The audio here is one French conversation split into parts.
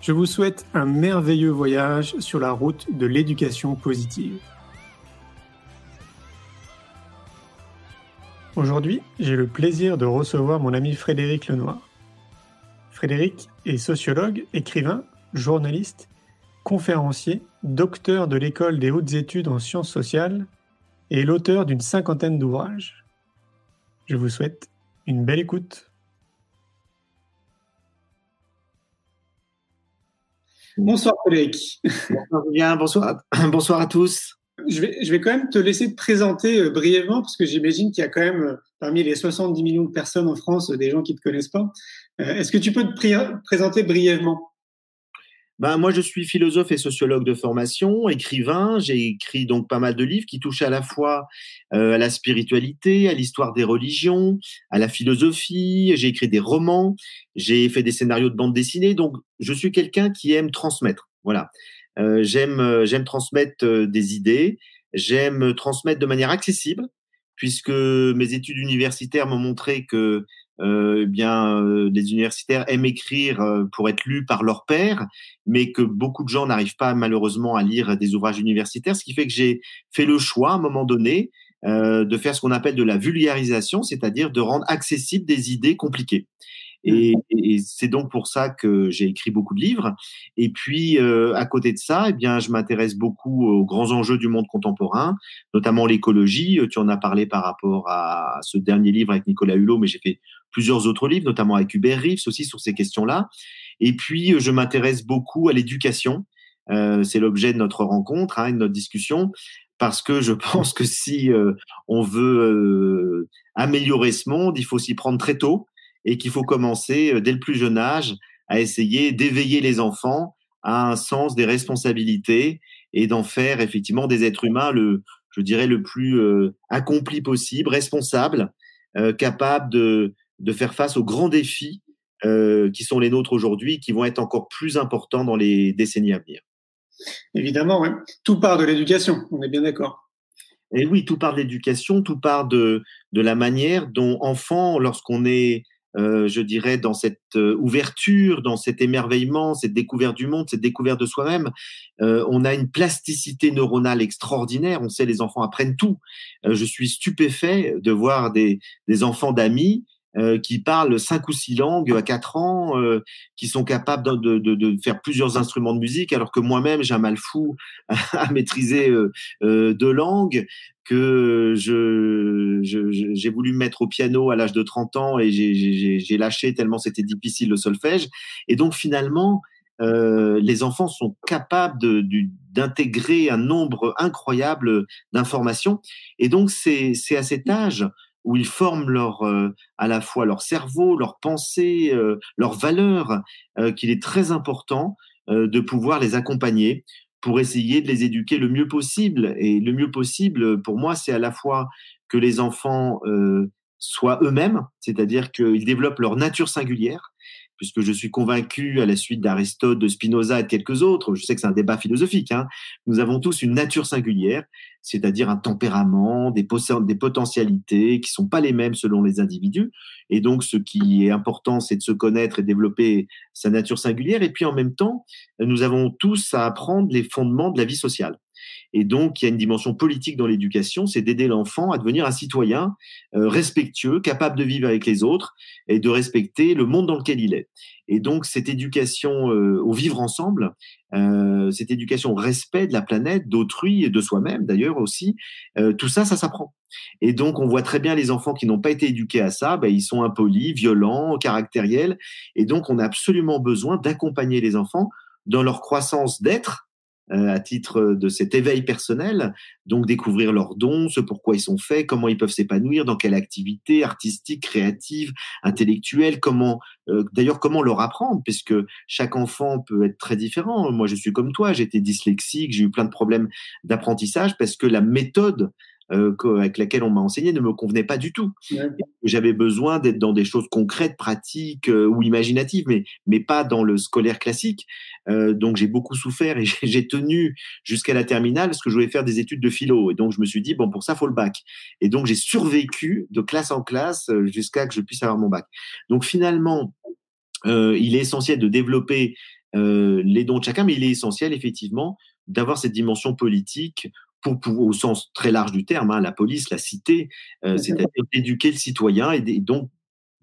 Je vous souhaite un merveilleux voyage sur la route de l'éducation positive. Aujourd'hui, j'ai le plaisir de recevoir mon ami Frédéric Lenoir. Frédéric est sociologue, écrivain, journaliste, conférencier, docteur de l'école des hautes études en sciences sociales et l'auteur d'une cinquantaine d'ouvrages. Je vous souhaite une belle écoute. Bonsoir Frédéric. Bonsoir Julien, bonsoir, bonsoir à tous. Je vais, je vais quand même te laisser te présenter euh, brièvement parce que j'imagine qu'il y a quand même euh, parmi les 70 millions de personnes en France des gens qui ne te connaissent pas. Euh, est-ce que tu peux te présenter brièvement? Ben, moi, je suis philosophe et sociologue de formation, écrivain. J'ai écrit donc pas mal de livres qui touchent à la fois euh, à la spiritualité, à l'histoire des religions, à la philosophie. J'ai écrit des romans, j'ai fait des scénarios de bande dessinée. Donc, je suis quelqu'un qui aime transmettre. Voilà. Euh, j'aime euh, j'aime transmettre euh, des idées. J'aime transmettre de manière accessible, puisque mes études universitaires m'ont montré que eh bien, euh, des universitaires aiment écrire euh, pour être lus par leur père, mais que beaucoup de gens n'arrivent pas malheureusement à lire des ouvrages universitaires, ce qui fait que j'ai fait le choix à un moment donné de faire ce qu'on appelle de la vulgarisation, c'est-à-dire de rendre accessibles des idées compliquées. Et, et c'est donc pour ça que j'ai écrit beaucoup de livres. Et puis, euh, à côté de ça, eh bien, je m'intéresse beaucoup aux grands enjeux du monde contemporain, notamment l'écologie. Tu en as parlé par rapport à ce dernier livre avec Nicolas Hulot, mais j'ai fait plusieurs autres livres, notamment avec Hubert Reeves aussi sur ces questions-là. Et puis, je m'intéresse beaucoup à l'éducation. Euh, c'est l'objet de notre rencontre, hein, de notre discussion, parce que je pense que si euh, on veut euh, améliorer ce monde, il faut s'y prendre très tôt et qu'il faut commencer euh, dès le plus jeune âge à essayer d'éveiller les enfants à un sens des responsabilités et d'en faire effectivement des êtres humains le, je dirais, le plus euh, accompli possible, responsable, euh, capable de, de faire face aux grands défis euh, qui sont les nôtres aujourd'hui, qui vont être encore plus importants dans les décennies à venir. Évidemment, ouais. tout part de l'éducation, on est bien d'accord. Et oui, tout part de l'éducation, tout part de, de la manière dont enfant, lorsqu'on est euh, je dirais, dans cette euh, ouverture, dans cet émerveillement, cette découverte du monde, cette découverte de soi-même. Euh, on a une plasticité neuronale extraordinaire. On sait, les enfants apprennent tout. je suis stupéfait de voir des, des enfants d'amis euh, qui parlent cinq ou six langues à quatre ans, euh, qui sont capables de, de, de, faire plusieurs instruments de musique, alors que moi-même j'ai un mal fou à, maîtriser euh, deux langues, que je, j'ai voulu me mettre au piano à l'âge de 30 ans et j'ai lâché tellement c'était difficile le solfège. Et donc finalement, les enfants sont capables d'intégrer un nombre incroyable d'informations. Et donc c'est à cet âge où ils forment leur, euh, à la fois leur cerveau, leur pensée, euh, leurs valeurs, euh, qu'il est très important de pouvoir les accompagner pour essayer de les éduquer le mieux possible. Et le mieux possible, pour moi, c'est à la fois que les enfants soient eux-mêmes, c'est-à-dire qu'ils développent leur nature singulière, puisque je suis convaincu, à la suite d'Aristote, de Spinoza et de quelques autres, je sais que c'est un débat philosophique, hein, nous avons tous une nature singulière, c'est-à-dire un tempérament, des, des potentialités qui sont pas les mêmes selon les individus. Et donc, ce qui est important, c'est de se connaître et développer sa nature singulière. Et puis, en même temps, nous avons tous à apprendre les fondements de la vie sociale. Et donc, il y a une dimension politique dans l'éducation, c'est d'aider l'enfant à devenir un citoyen euh, respectueux, capable de vivre avec les autres et de respecter le monde dans lequel il est. Et donc, cette éducation euh, au vivre ensemble, euh, cette éducation au respect de la planète, d'autrui et de soi-même d'ailleurs aussi, tout ça, ça s'apprend. Et donc, on voit très bien les enfants qui n'ont pas été éduqués à ça, ben, ils sont impolis, violents, caractériels. Et donc, on a absolument besoin d'accompagner les enfants dans leur croissance d'être euh, à titre de cet éveil personnel, donc découvrir leurs dons, ce pourquoi ils sont faits, comment ils peuvent s'épanouir, dans quelle activité artistique, créative, intellectuelle, comment euh, d'ailleurs comment leur apprendre, puisque chaque enfant peut être très différent. Moi, je suis comme toi, j'étais dyslexique, j'ai eu plein de problèmes d'apprentissage parce que la méthode euh, avec laquelle on m'a enseigné ne me convenait pas du tout. J'avais besoin d'être dans des choses concrètes, pratiques euh, ou imaginatives, mais, mais pas dans le scolaire classique. Euh, donc j'ai beaucoup souffert et j'ai tenu jusqu'à la terminale parce que je voulais faire des études de philo. Et donc je me suis dit, bon, pour ça, faut le bac. Et donc j'ai survécu de classe en classe euh, jusqu'à que je puisse avoir mon bac. Donc finalement, il est essentiel de développer les dons de chacun, mais il est essentiel effectivement d'avoir cette dimension politique pour, pour, au sens très large du terme, hein, la police, la cité, euh, c'est-à-dire d'éduquer le citoyen et, donc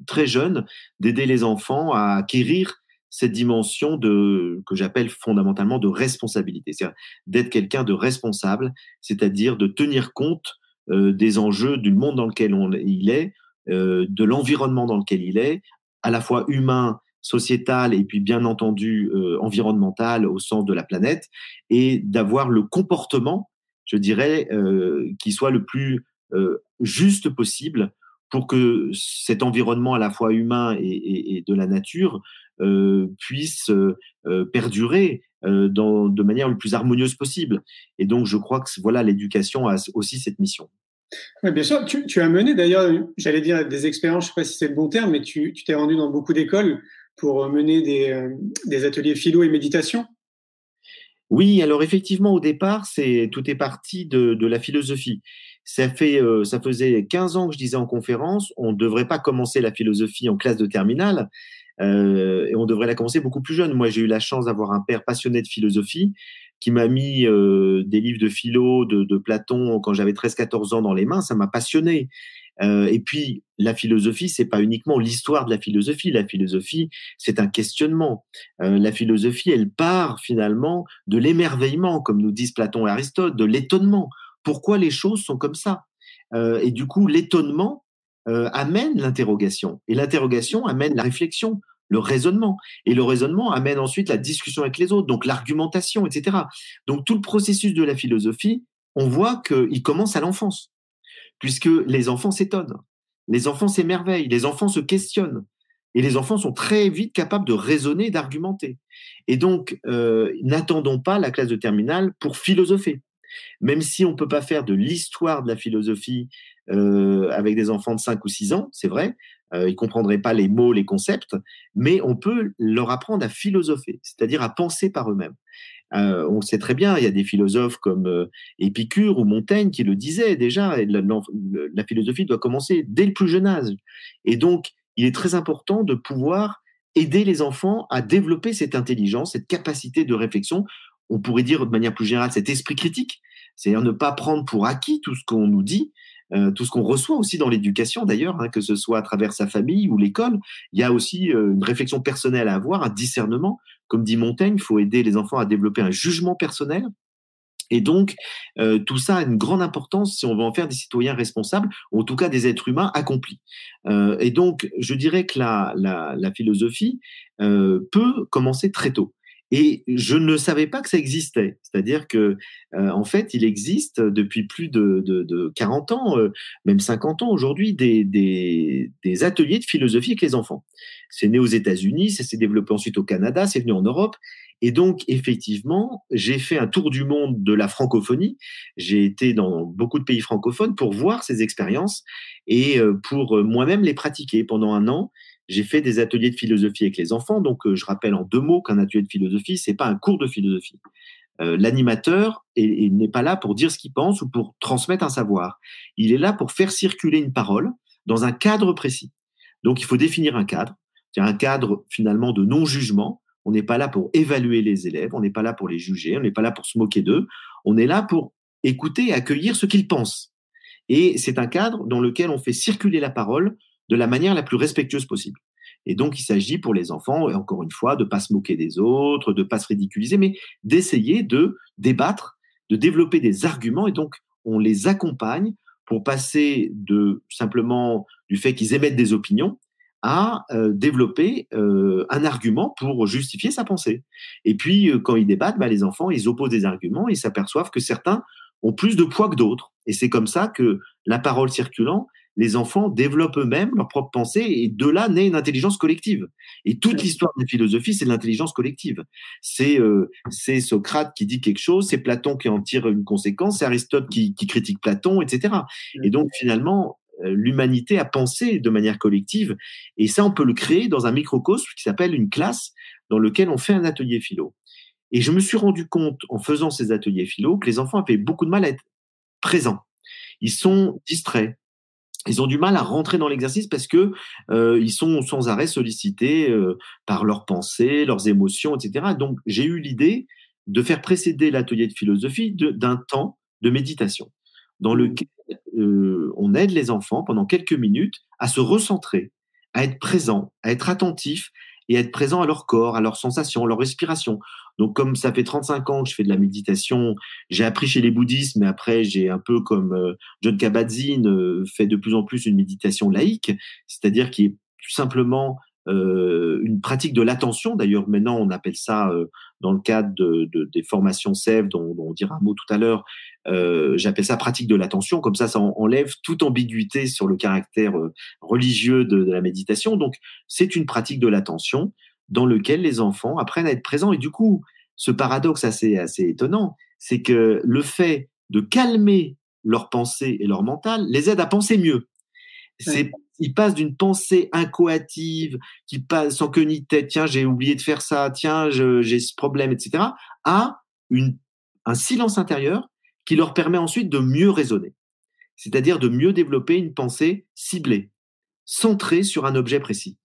très jeune d'aider les enfants à acquérir cette dimension de que j'appelle fondamentalement de responsabilité, c'est-à-dire d'être quelqu'un de responsable, c'est-à-dire de tenir compte euh, des enjeux du monde dans lequel on, il est, euh, de l'environnement dans lequel il est, à la fois humain, sociétal et puis bien entendu euh, environnemental au sens de la planète, et d'avoir le comportement je dirais, euh, qui soit le plus euh, juste possible pour que cet environnement à la fois humain et, et, et de la nature euh, puisse euh, perdurer euh, dans, de manière le plus harmonieuse possible. Et donc, je crois que voilà, l'éducation a aussi cette mission. Oui, bien sûr. Tu, tu as mené d'ailleurs, j'allais dire des expériences, je ne sais pas si c'est le bon terme, mais tu t'es rendu dans beaucoup d'écoles pour mener des, des ateliers philo et méditation. Oui, alors effectivement, au départ, c'est tout est parti de, de la philosophie. Ça fait, euh, ça faisait 15 ans que je disais en conférence, on ne devrait pas commencer la philosophie en classe de terminale, euh, et on devrait la commencer beaucoup plus jeune. Moi, j'ai eu la chance d'avoir un père passionné de philosophie qui m'a mis euh, des livres de philo de, de Platon quand j'avais 13-14 ans dans les mains. Ça m'a passionné. Euh, et puis, la philosophie, c'est pas uniquement l'histoire de la philosophie. La philosophie, c'est un questionnement. Euh, la philosophie, elle part finalement de l'émerveillement, comme nous disent Platon et Aristote, de l'étonnement. Pourquoi les choses sont comme ça? Euh, Et du coup, l'étonnement euh, amène l'interrogation, et l'interrogation amène la réflexion, le raisonnement, et le raisonnement amène ensuite la discussion avec les autres, donc l'argumentation, etc. Donc tout le processus de la philosophie, on voit qu'il commence à l'enfance puisque les enfants s'étonnent, les enfants s'émerveillent, les enfants se questionnent. Et les enfants sont très vite capables de raisonner, d'argumenter. Et donc, euh, n'attendons pas la classe de terminale pour philosopher. Même si on ne peut pas faire de l'histoire de la philosophie euh, avec des enfants de 5 ou 6 ans, c'est vrai, euh, ils comprendraient pas les mots, les concepts, mais on peut leur apprendre à philosopher, c'est-à-dire à penser par eux-mêmes. Euh, on sait très bien, il y a des philosophes comme euh, Épicure ou Montaigne qui le disaient déjà, la, la, philosophie doit commencer dès le plus jeune âge. Et donc, il est très important de pouvoir aider les enfants à développer cette intelligence, cette capacité de réflexion. On pourrait dire de manière plus générale cet esprit critique, c'est-à-dire ne pas prendre pour acquis tout ce qu'on nous dit, euh, tout ce qu'on reçoit aussi dans l'éducation d'ailleurs, hein, que ce soit à travers sa famille ou l'école. Il y a aussi euh, une réflexion personnelle à avoir, un discernement. Comme dit Montaigne, il faut aider les enfants à développer un jugement personnel. Et donc, euh, tout ça a une grande importance si on veut en faire des citoyens responsables, ou en tout cas des êtres humains accomplis. Euh, et donc, je dirais que la, la, la philosophie euh, peut commencer très tôt. Et je ne savais pas que ça existait. C'est-à-dire que, euh, en fait, il existe depuis plus de, de, de 40 ans, euh, même 50 ans aujourd'hui, des, des, des, ateliers de philosophie avec les enfants. C'est né aux États-Unis, ça s'est développé ensuite au Canada, c'est venu en Europe. Et donc, effectivement, j'ai fait un tour du monde de la francophonie. J'ai été dans beaucoup de pays francophones pour voir ces expériences et euh, pour moi-même les pratiquer pendant un an. J'ai fait des ateliers de philosophie avec les enfants. Donc, euh, je rappelle en deux mots qu'un atelier de philosophie, c'est pas un cours de philosophie. Euh, L'animateur n'est pas là pour dire ce qu'il pense ou pour transmettre un savoir. Il est là pour faire circuler une parole dans un cadre précis. Donc, il faut définir un cadre. C'est un cadre finalement de non-jugement. On n'est pas là pour évaluer les élèves, on n'est pas là pour les juger, on n'est pas là pour se moquer d'eux. On est là pour écouter et accueillir ce qu'ils pensent. Et c'est un cadre dans lequel on fait circuler la parole de la manière la plus respectueuse possible. Et donc, il s'agit pour les enfants, et encore une fois, de pas se moquer des autres, de pas se ridiculiser, mais d'essayer de débattre, de développer des arguments. Et donc, on les accompagne pour passer de simplement du fait qu'ils émettent des opinions à euh, développer euh, un argument pour justifier sa pensée. Et puis, euh, quand ils débattent, bah, les enfants, ils opposent des arguments et s'aperçoivent que certains ont plus de poids que d'autres. Et c'est comme ça que la parole circulant, les enfants développent eux-mêmes leur propre pensée et de là naît une intelligence collective. Et toute l'histoire de la philosophie, c'est l'intelligence collective. C'est c'est Socrate qui dit quelque chose, c'est Platon qui en tire une conséquence, c'est Aristote qui, qui critique Platon, etc. Et donc finalement, euh, l'humanité a pensé de manière collective. Et ça, on peut le créer dans un microcosme qui s'appelle une classe dans lequel on fait un atelier philo. Et je me suis rendu compte en faisant ces ateliers philo que les enfants avaient beaucoup de mal à être présents. Ils sont distraits. Ils ont du mal à rentrer dans l'exercice parce que euh, ils sont sans arrêt sollicités euh, par leurs pensées, leurs émotions, etc. Donc j'ai eu l'idée de faire précéder l'atelier de philosophie d'un temps de méditation dans mmh. lequel euh, on aide les enfants pendant quelques minutes à se recentrer, à être présent, à être attentif et être présent à leur corps, à leurs sensations, à leur respiration. Donc, comme ça fait 35 ans que je fais de la méditation, j'ai appris chez les bouddhistes, mais après, j'ai un peu comme euh, John Kabat-Zinn euh, fait de plus en plus une méditation laïque, c'est-à-dire qui est tout simplement une pratique de l'attention. D'ailleurs, maintenant, on appelle ça, euh, dans le cadre de, de, des formations SEV, dont, dont, on dira un mot tout à l'heure, euh, j'appelle ça pratique de l'attention. Comme ça, ça enlève toute ambiguïté sur le caractère euh, religieux de, de, la méditation. Donc, c'est une pratique de l'attention dans lequel les enfants apprennent à être présents. Et du coup, ce paradoxe assez, assez étonnant, c'est que le fait de calmer leur pensée et leur mental les aide à penser mieux. C'est il passe d'une pensée incoative, qui passe sans queue ni tête, tiens, j'ai oublié de faire ça, tiens, j'ai ce problème, etc., à une, un silence intérieur qui leur permet ensuite de mieux raisonner. C'est-à-dire de mieux développer une pensée ciblée, centrée sur un objet précis.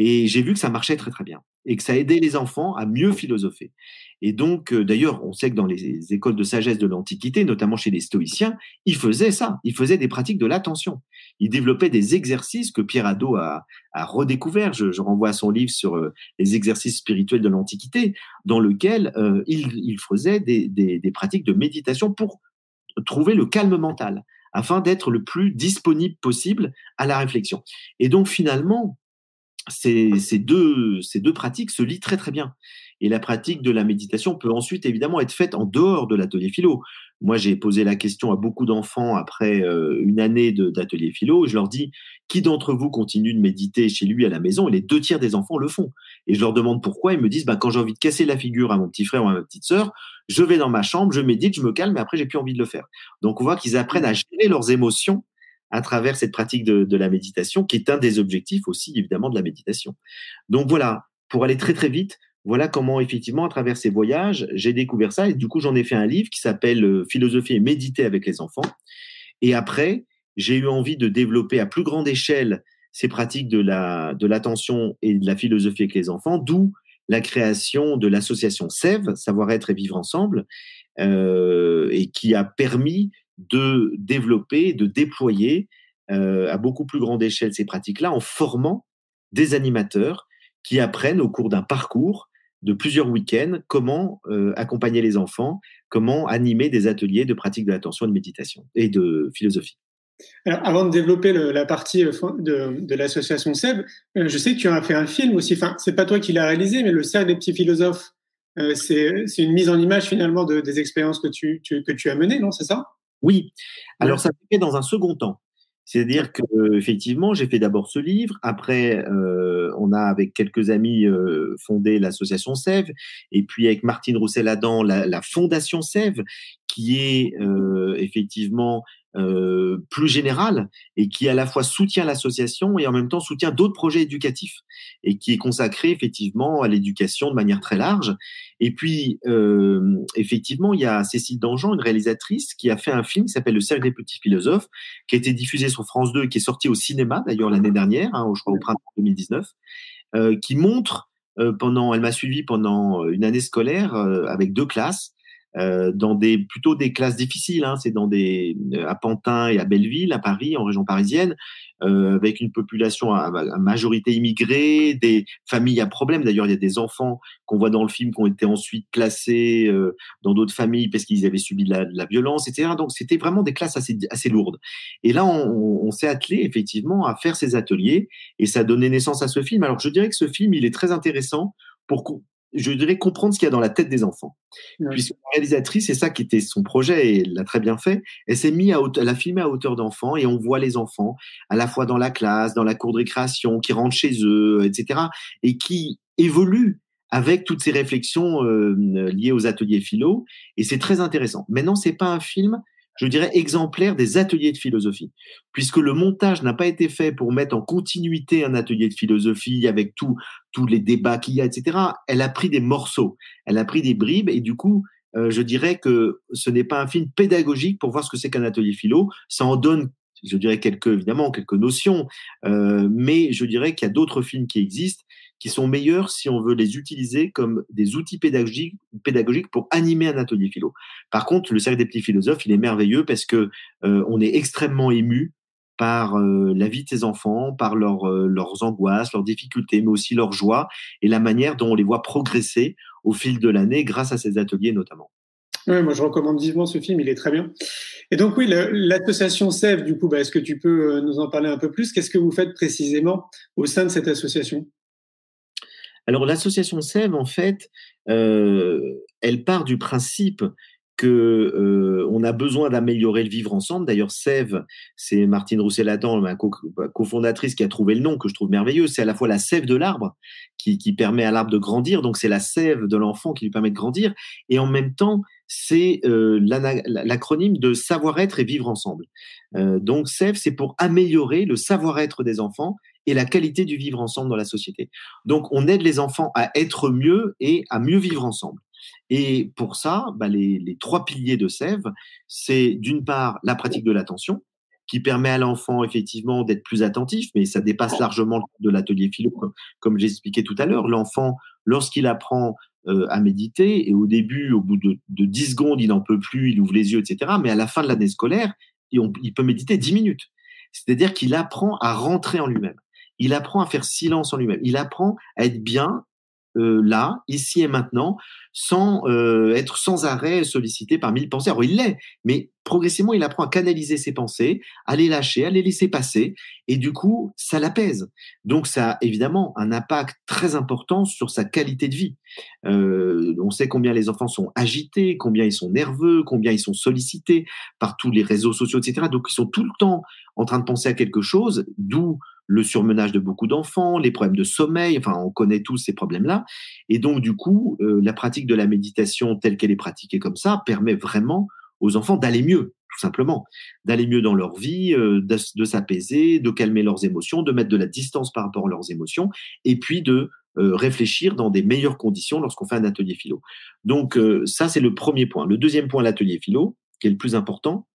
Et j'ai vu que ça marchait très très bien et que ça aidait les enfants à mieux philosopher. Et donc, euh, d'ailleurs, on sait que dans les écoles de sagesse de l'Antiquité, notamment chez les stoïciens, ils faisaient ça, ils faisaient des pratiques de l'attention. Ils développaient des exercices que Pierre Hadot a, a redécouvert. Je, renvoie à son livre sur euh, les exercices spirituels de l'Antiquité, dans lequel euh, il, faisait des pratiques de méditation pour trouver le calme mental, afin d'être le plus disponible possible à la réflexion. Et donc, finalement, ces, ces, deux, ces deux pratiques se lient très très bien. Et la pratique de la méditation peut ensuite évidemment être faite en dehors de l'atelier philo. Moi, j'ai posé la question à beaucoup d'enfants après euh, une année d'atelier philo. Et je leur dis qui d'entre vous continue de méditer chez lui à la maison Et les deux tiers des enfants le font. Et je leur demande pourquoi. Ils me disent bah, quand j'ai envie de casser la figure à mon petit frère ou à ma petite sœur, je vais dans ma chambre, je médite, je me calme, mais après j'ai plus envie de le faire. Donc on voit qu'ils apprennent à gérer leurs émotions à travers cette pratique de, la méditation, qui est un des objectifs aussi évidemment de la méditation. Donc voilà, pour aller très très vite, voilà comment effectivement à travers ces voyages, j'ai découvert ça et du coup j'en ai fait un livre qui s'appelle euh, Philosophie et méditer avec les enfants. Et après, j'ai eu envie de développer à plus grande échelle ces pratiques de la de l'attention et de la philosophie avec les enfants, d'où la création de l'association SEV, Savoir-être et vivre ensemble, euh, et qui a permis de développer, de déployer euh, à beaucoup plus grande échelle ces pratiques-là en formant des animateurs qui apprennent au cours d'un parcours de plusieurs week-ends comment euh, accompagner les enfants, comment animer des ateliers de pratique de l'attention et de méditation et de philosophie. Alors, avant de développer la partie euh, de, l'association SEB, je sais que tu as fait un film aussi. Enfin, c'est pas toi qui l'as réalisé, mais le Cercle des petits philosophes, euh, c'est une mise en image finalement de, des expériences que tu, que tu as menées, non C'est ça? Oui. Alors, ça s'est fait dans un second temps. C'est-à-dire que effectivement, j'ai fait d'abord ce livre. Après, euh, on a avec quelques amis euh, fondé l'association Sève, et puis avec Martine Roussel-Adam, la, la, fondation Sève, qui est euh, effectivement euh, plus général et qui à la fois soutient l'association et en même temps soutient d'autres projets éducatifs et qui est consacré effectivement à l'éducation de manière très large. Et puis euh, effectivement, il y a Cécile Dangean, une réalisatrice, qui a fait un film qui s'appelle Le cercle des petits philosophes, qui a été diffusé sur France 2 et qui est sorti au cinéma d'ailleurs l'année dernière, hein, je crois au printemps 2019, euh, qui montre pendant, elle m'a suivi pendant une année scolaire avec deux classes. Euh, dans des plutôt des classes difficiles. Hein, c'est dans des à Pantin et à Belleville, à Paris, en région parisienne, euh, avec une population à, majorité immigrée, des familles à problème. D'ailleurs, il y a des enfants qu'on voit dans le film qui ont été ensuite placés euh, dans d'autres familles parce qu'ils avaient subi de la, de la, violence, etc. Donc, c'était vraiment des classes assez assez lourdes. Et là, on, on s'est attelé effectivement à faire ces ateliers et ça a donné naissance à ce film. Alors, je dirais que ce film, il est très intéressant pour je dirais comprendre ce qu'il y a dans la tête des enfants. Puisque la réalisatrice, c'est ça qui était son projet et elle l'a très bien fait. Elle s'est mise à elle a filmé à hauteur d'enfant et on voit les enfants à la fois dans la classe, dans la cour de récréation, qui rentrent chez eux, etc. et qui évoluent avec toutes ces réflexions euh, liées aux ateliers philo. Et c'est très intéressant. Maintenant, c'est pas un film je dirais, exemplaire des ateliers de philosophie, puisque le montage n'a pas été fait pour mettre en continuité un atelier de philosophie avec tous tous les débats qu'il y a, etc. Elle a pris des morceaux, elle a pris des bribes, et du coup, euh, je dirais que ce n'est pas un film pédagogique pour voir ce que c'est qu'un atelier philo. Ça en donne je dirais quelques évidemment quelques notions, euh, mais je dirais qu'il y a d'autres films qui existent qui sont meilleurs si on veut les utiliser comme des outils pédagogiques, pour animer un atelier philo. Par contre, le cercle des petits philosophes, il est merveilleux parce que euh, on est extrêmement ému par euh, la vie de ces enfants, par euh, leurs angoisses, leurs difficultés, mais aussi leur joie et la manière dont on les voit progresser au fil de l'année grâce à ces ateliers notamment. Oui, moi je recommande vivement ce film, il est très bien. Et donc oui, l'association SEV, du coup, bah, est-ce que tu peux nous en parler un peu plus? Qu'est-ce que vous faites précisément au sein de cette association? Alors l'association SEV, en fait, euh, elle part du principe que euh, on a besoin d'améliorer le vivre ensemble. D'ailleurs, Sève, c'est Martine Roussel-Adam, ma cofondatrice, qui a trouvé le nom que je trouve merveilleux. C'est à la fois la sève de l'arbre qui, permet à l'arbre de grandir, donc c'est la sève de l'enfant qui lui permet de grandir, et en même temps, c'est euh, l'acronyme de savoir-être et vivre ensemble. Donc, Sève, c'est pour améliorer le savoir-être des enfants et la qualité du vivre ensemble dans la société. Donc, on aide les enfants à être mieux et à mieux vivre ensemble. Et pour ça, bah, les, trois piliers de Sève, c'est d'une part la pratique de l'attention, qui permet à l'enfant effectivement d'être plus attentif, mais ça dépasse largement de l'atelier philo, comme, j'expliquais tout à l'heure. L'enfant, lorsqu'il apprend euh, à méditer, et au début, au bout de, de 10 secondes, il n'en peut plus, il ouvre les yeux, etc. Mais à la fin de l'année scolaire, il, il peut méditer 10 minutes. C'est-à-dire qu'il apprend à rentrer en lui-même il apprend à faire silence en lui-même. Il apprend à être bien euh, là, ici et maintenant, sans euh, être sans arrêt sollicité par mille pensées. Alors il l'est, mais progressivement il apprend à canaliser ses pensées, à les lâcher, à les laisser passer, et du coup ça l'apaise. Donc ça a évidemment un impact très important sur sa qualité de vie. Euh, on sait combien les enfants sont agités, combien ils sont nerveux, combien ils sont sollicités par tous les réseaux sociaux, etc. Donc ils sont tout le temps en train de penser à quelque chose, d'où le surmenage de beaucoup d'enfants, les problèmes de sommeil, enfin on connaît tous ces problèmes-là. Et donc du coup, euh, la pratique de la méditation telle qu'elle est pratiquée comme ça permet vraiment aux enfants d'aller mieux, tout simplement, d'aller mieux dans leur vie, euh, de, s'apaiser, de calmer leurs émotions, de mettre de la distance par rapport à leurs émotions, et puis de euh, réfléchir dans des meilleures conditions lorsqu'on fait un atelier philo. Donc ça, c'est le premier point. Le deuxième point, l'atelier philo, qui est le plus important,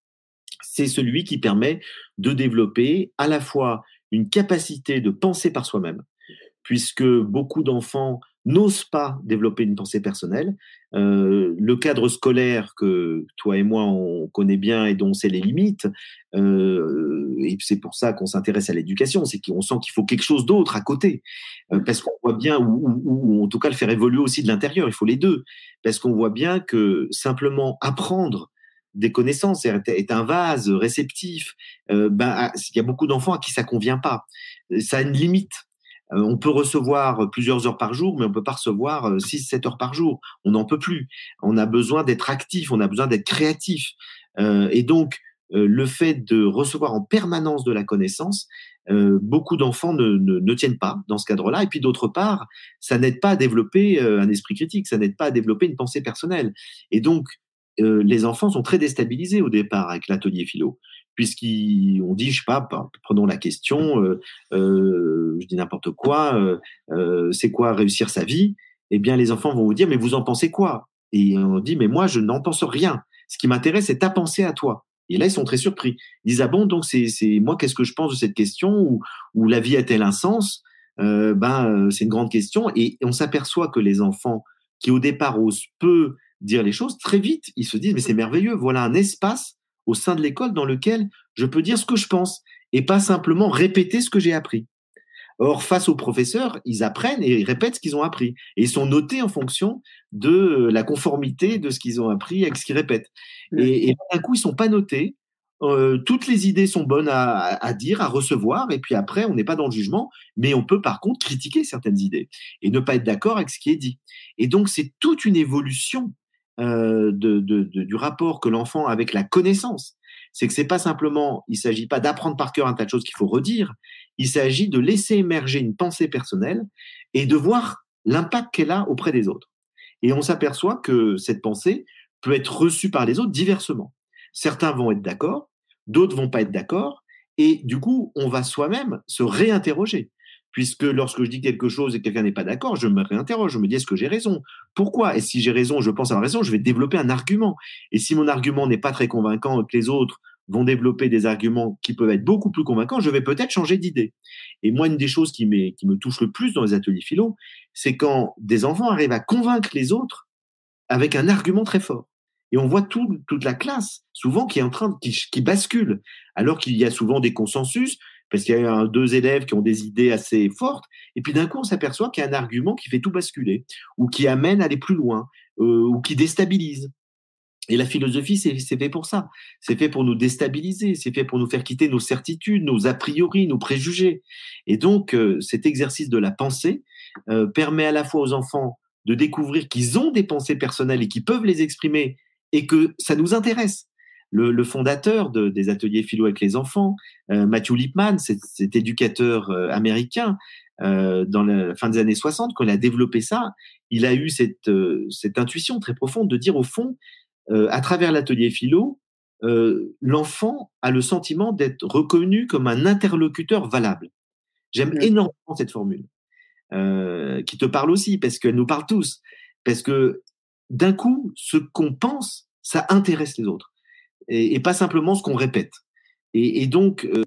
c'est celui qui permet de développer à la fois une capacité de penser par soi-même, puisque beaucoup d'enfants n'osent pas développer une pensée personnelle. Euh, le cadre scolaire que toi et moi on connaît bien et dont c'est les limites, euh, et c'est pour ça qu'on s'intéresse à l'éducation, c'est qu'on sent qu'il faut quelque chose d'autre à côté, euh, parce qu'on voit bien, ou, ou, en tout cas le faire évoluer aussi de l'intérieur, il faut les deux, parce qu'on voit bien que simplement apprendre des connaissances, est un vase réceptif. Euh, ben, ah, il y a beaucoup d'enfants à qui ça convient pas. Ça a une limite. Euh, on peut recevoir plusieurs heures par jour, mais on peut pas recevoir 6-7 euh, heures par jour. On n'en peut plus. On a besoin d'être actif, on a besoin d'être créatif. et donc, le fait de recevoir en permanence de la connaissance, beaucoup d'enfants ne, ne, ne, tiennent pas dans ce cadre-là. Et puis d'autre part, ça n'aide pas à développer un esprit critique, ça n'aide pas à développer une pensée personnelle. Et donc, euh, les enfants sont très déstabilisés au départ avec l'atelier philo, puisqu'on dit, je sais pas, prenons la question, euh, euh, je dis n'importe quoi, c'est quoi réussir sa vie? Eh bien, les enfants vont vous dire, mais vous en pensez quoi? Et on dit, mais moi, je n'en pense rien. Ce qui m'intéresse, c'est ta pensée à toi. Et là, ils sont très surpris. Ils disent, ah bon, donc c'est moi, qu'est-ce que je pense de cette question? Ou, ou la vie a-t-elle un sens? Euh, ben, c'est une grande question. Et on s'aperçoit que les enfants qui au départ osent peu dire les choses, très vite, ils se disent, mais c'est merveilleux, voilà un espace au sein de l'école dans lequel je peux dire ce que je pense et pas simplement répéter ce que j'ai appris. Or, face aux professeurs, ils apprennent et ils répètent ce qu'ils ont appris. Et ils sont notés en fonction de la conformité de ce qu'ils ont appris avec ce qu'ils répètent. Et, d'un coup, ils sont pas notés. Euh, toutes les idées sont bonnes à, à, dire, à recevoir, et puis après, on n'est pas dans le jugement, mais on peut par contre critiquer certaines idées et ne pas être d'accord avec ce qui est dit. Et donc, c'est toute une évolution euh, de, du rapport que l'enfant a avec la connaissance. C'est que c'est pas simplement, il s'agit pas d'apprendre par cœur un tas de choses qu'il faut redire, il s'agit de laisser émerger une pensée personnelle et de voir l'impact qu'elle a auprès des autres. Et on s'aperçoit que cette pensée peut être reçue par les autres diversement. Certains vont être d'accord, d'autres vont pas être d'accord, et du coup, on va soi-même se réinterroger. Puisque lorsque je dis quelque chose et que quelqu'un n'est pas d'accord, je me réinterroge, je me dis est-ce que j'ai raison? Pourquoi? Et si j'ai raison, je pense avoir raison, je vais développer un argument. Et si mon argument n'est pas très convaincant et que les autres vont développer des arguments qui peuvent être beaucoup plus convaincants, je vais peut-être changer d'idée. Et moi, une des choses qui, me touche le plus dans les ateliers philo, c'est quand des enfants arrivent à convaincre les autres avec un argument très fort. Et on voit tout, toute la classe, souvent, qui est en train de, qui bascule, alors qu'il y a souvent des consensus, parce qu'il y a deux élèves qui ont des idées assez fortes, et puis d'un coup, on s'aperçoit qu'il y a un argument qui fait tout basculer, ou qui amène à aller plus loin, euh, ou qui déstabilise. Et la philosophie, c'est fait pour ça. C'est fait pour nous déstabiliser, c'est fait pour nous faire quitter nos certitudes, nos a priori, nos préjugés. Et donc, euh, cet exercice de la pensée euh, permet à la fois aux enfants de découvrir qu'ils ont des pensées personnelles et qu'ils peuvent les exprimer et que ça nous intéresse. Le, le fondateur de, des ateliers philo avec les enfants, euh, Matthew Lipman, cet éducateur américain, dans la fin des années 60, quand il a développé ça, il a eu cette, cette intuition très profonde de dire au fond, euh, à travers l'atelier philo, euh, l'enfant a le sentiment d'être reconnu comme un interlocuteur valable. J'aime énormément cette formule, euh, qui te parle aussi, parce qu'elle nous parle tous. Parce que d'un coup, ce qu'on pense, ça intéresse les autres. Et, pas simplement ce qu'on répète. Et, donc, euh,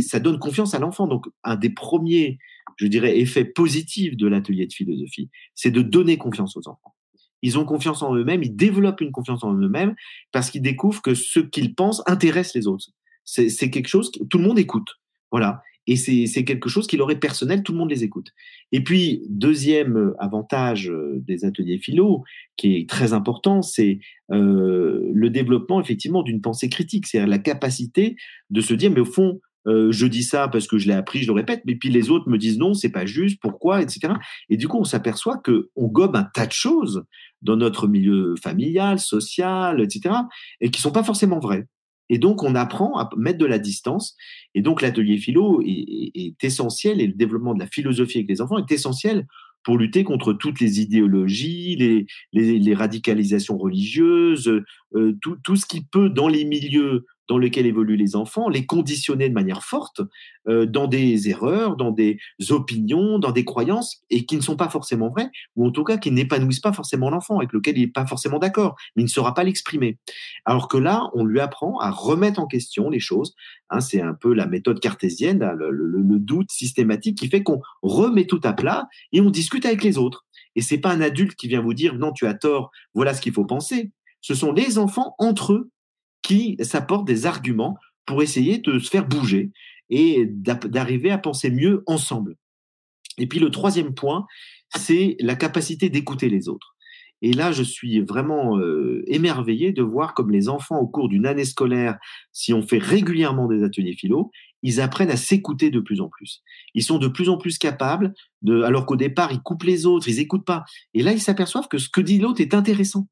ça donne confiance à l'enfant. Donc, un des premiers, je dirais, effets positifs de l'atelier de philosophie, c'est de donner confiance aux enfants. Ils ont confiance en eux-mêmes, ils développent une confiance en eux-mêmes parce qu'ils découvrent que ce qu'ils pensent intéresse les autres. C'est quelque chose que tout le monde écoute. Voilà. Et c'est quelque chose qui leur est personnel, tout le monde les écoute. Et puis, deuxième avantage euh, des ateliers philo, qui est très important, c'est euh, le développement effectivement d'une pensée critique, c'est-à-dire la capacité de se dire, mais au fond, euh, je dis ça parce que je l'ai appris, je le répète, mais puis les autres me disent non, c'est pas juste, pourquoi, etc. Et du coup, on s'aperçoit que on gobe un tas de choses dans notre milieu familial, social, etc., et qui sont pas forcément vraies. Et donc, on apprend à mettre de la distance. Et donc, l'atelier philo est, essentiel et le développement de la philosophie avec les enfants est essentiel pour lutter contre toutes les idéologies, les, radicalisations religieuses, euh, tout, ce qui peut, dans les milieux dans lequel évoluent les enfants, les conditionner de manière forte euh, dans des erreurs, dans des opinions, dans des croyances, et qui ne sont pas forcément vraies, ou en tout cas qui n'épanouissent pas forcément l'enfant, avec lequel il n'est pas forcément d'accord, mais il ne saura pas l'exprimer. Alors que là, on lui apprend à remettre en question les choses. Hein, c'est un peu la méthode cartésienne, le, le doute systématique qui fait qu'on remet tout à plat et on discute avec les autres. Et c'est pas un adulte qui vient vous dire non, tu as tort, voilà ce qu'il faut penser. Ce sont les enfants entre eux qui s'apportent des arguments pour essayer de se faire bouger et d'arriver à penser mieux ensemble. Et puis le troisième point, c'est la capacité d'écouter les autres. Et là, je suis vraiment euh, émerveillé de voir comme les enfants, au cours d'une année scolaire, si on fait régulièrement des ateliers philo, ils apprennent à s'écouter de plus en plus. Ils sont de plus en plus capables, de, alors qu'au départ, ils coupent les autres, ils écoutent pas. Et là, ils s'aperçoivent que ce que dit l'autre est intéressant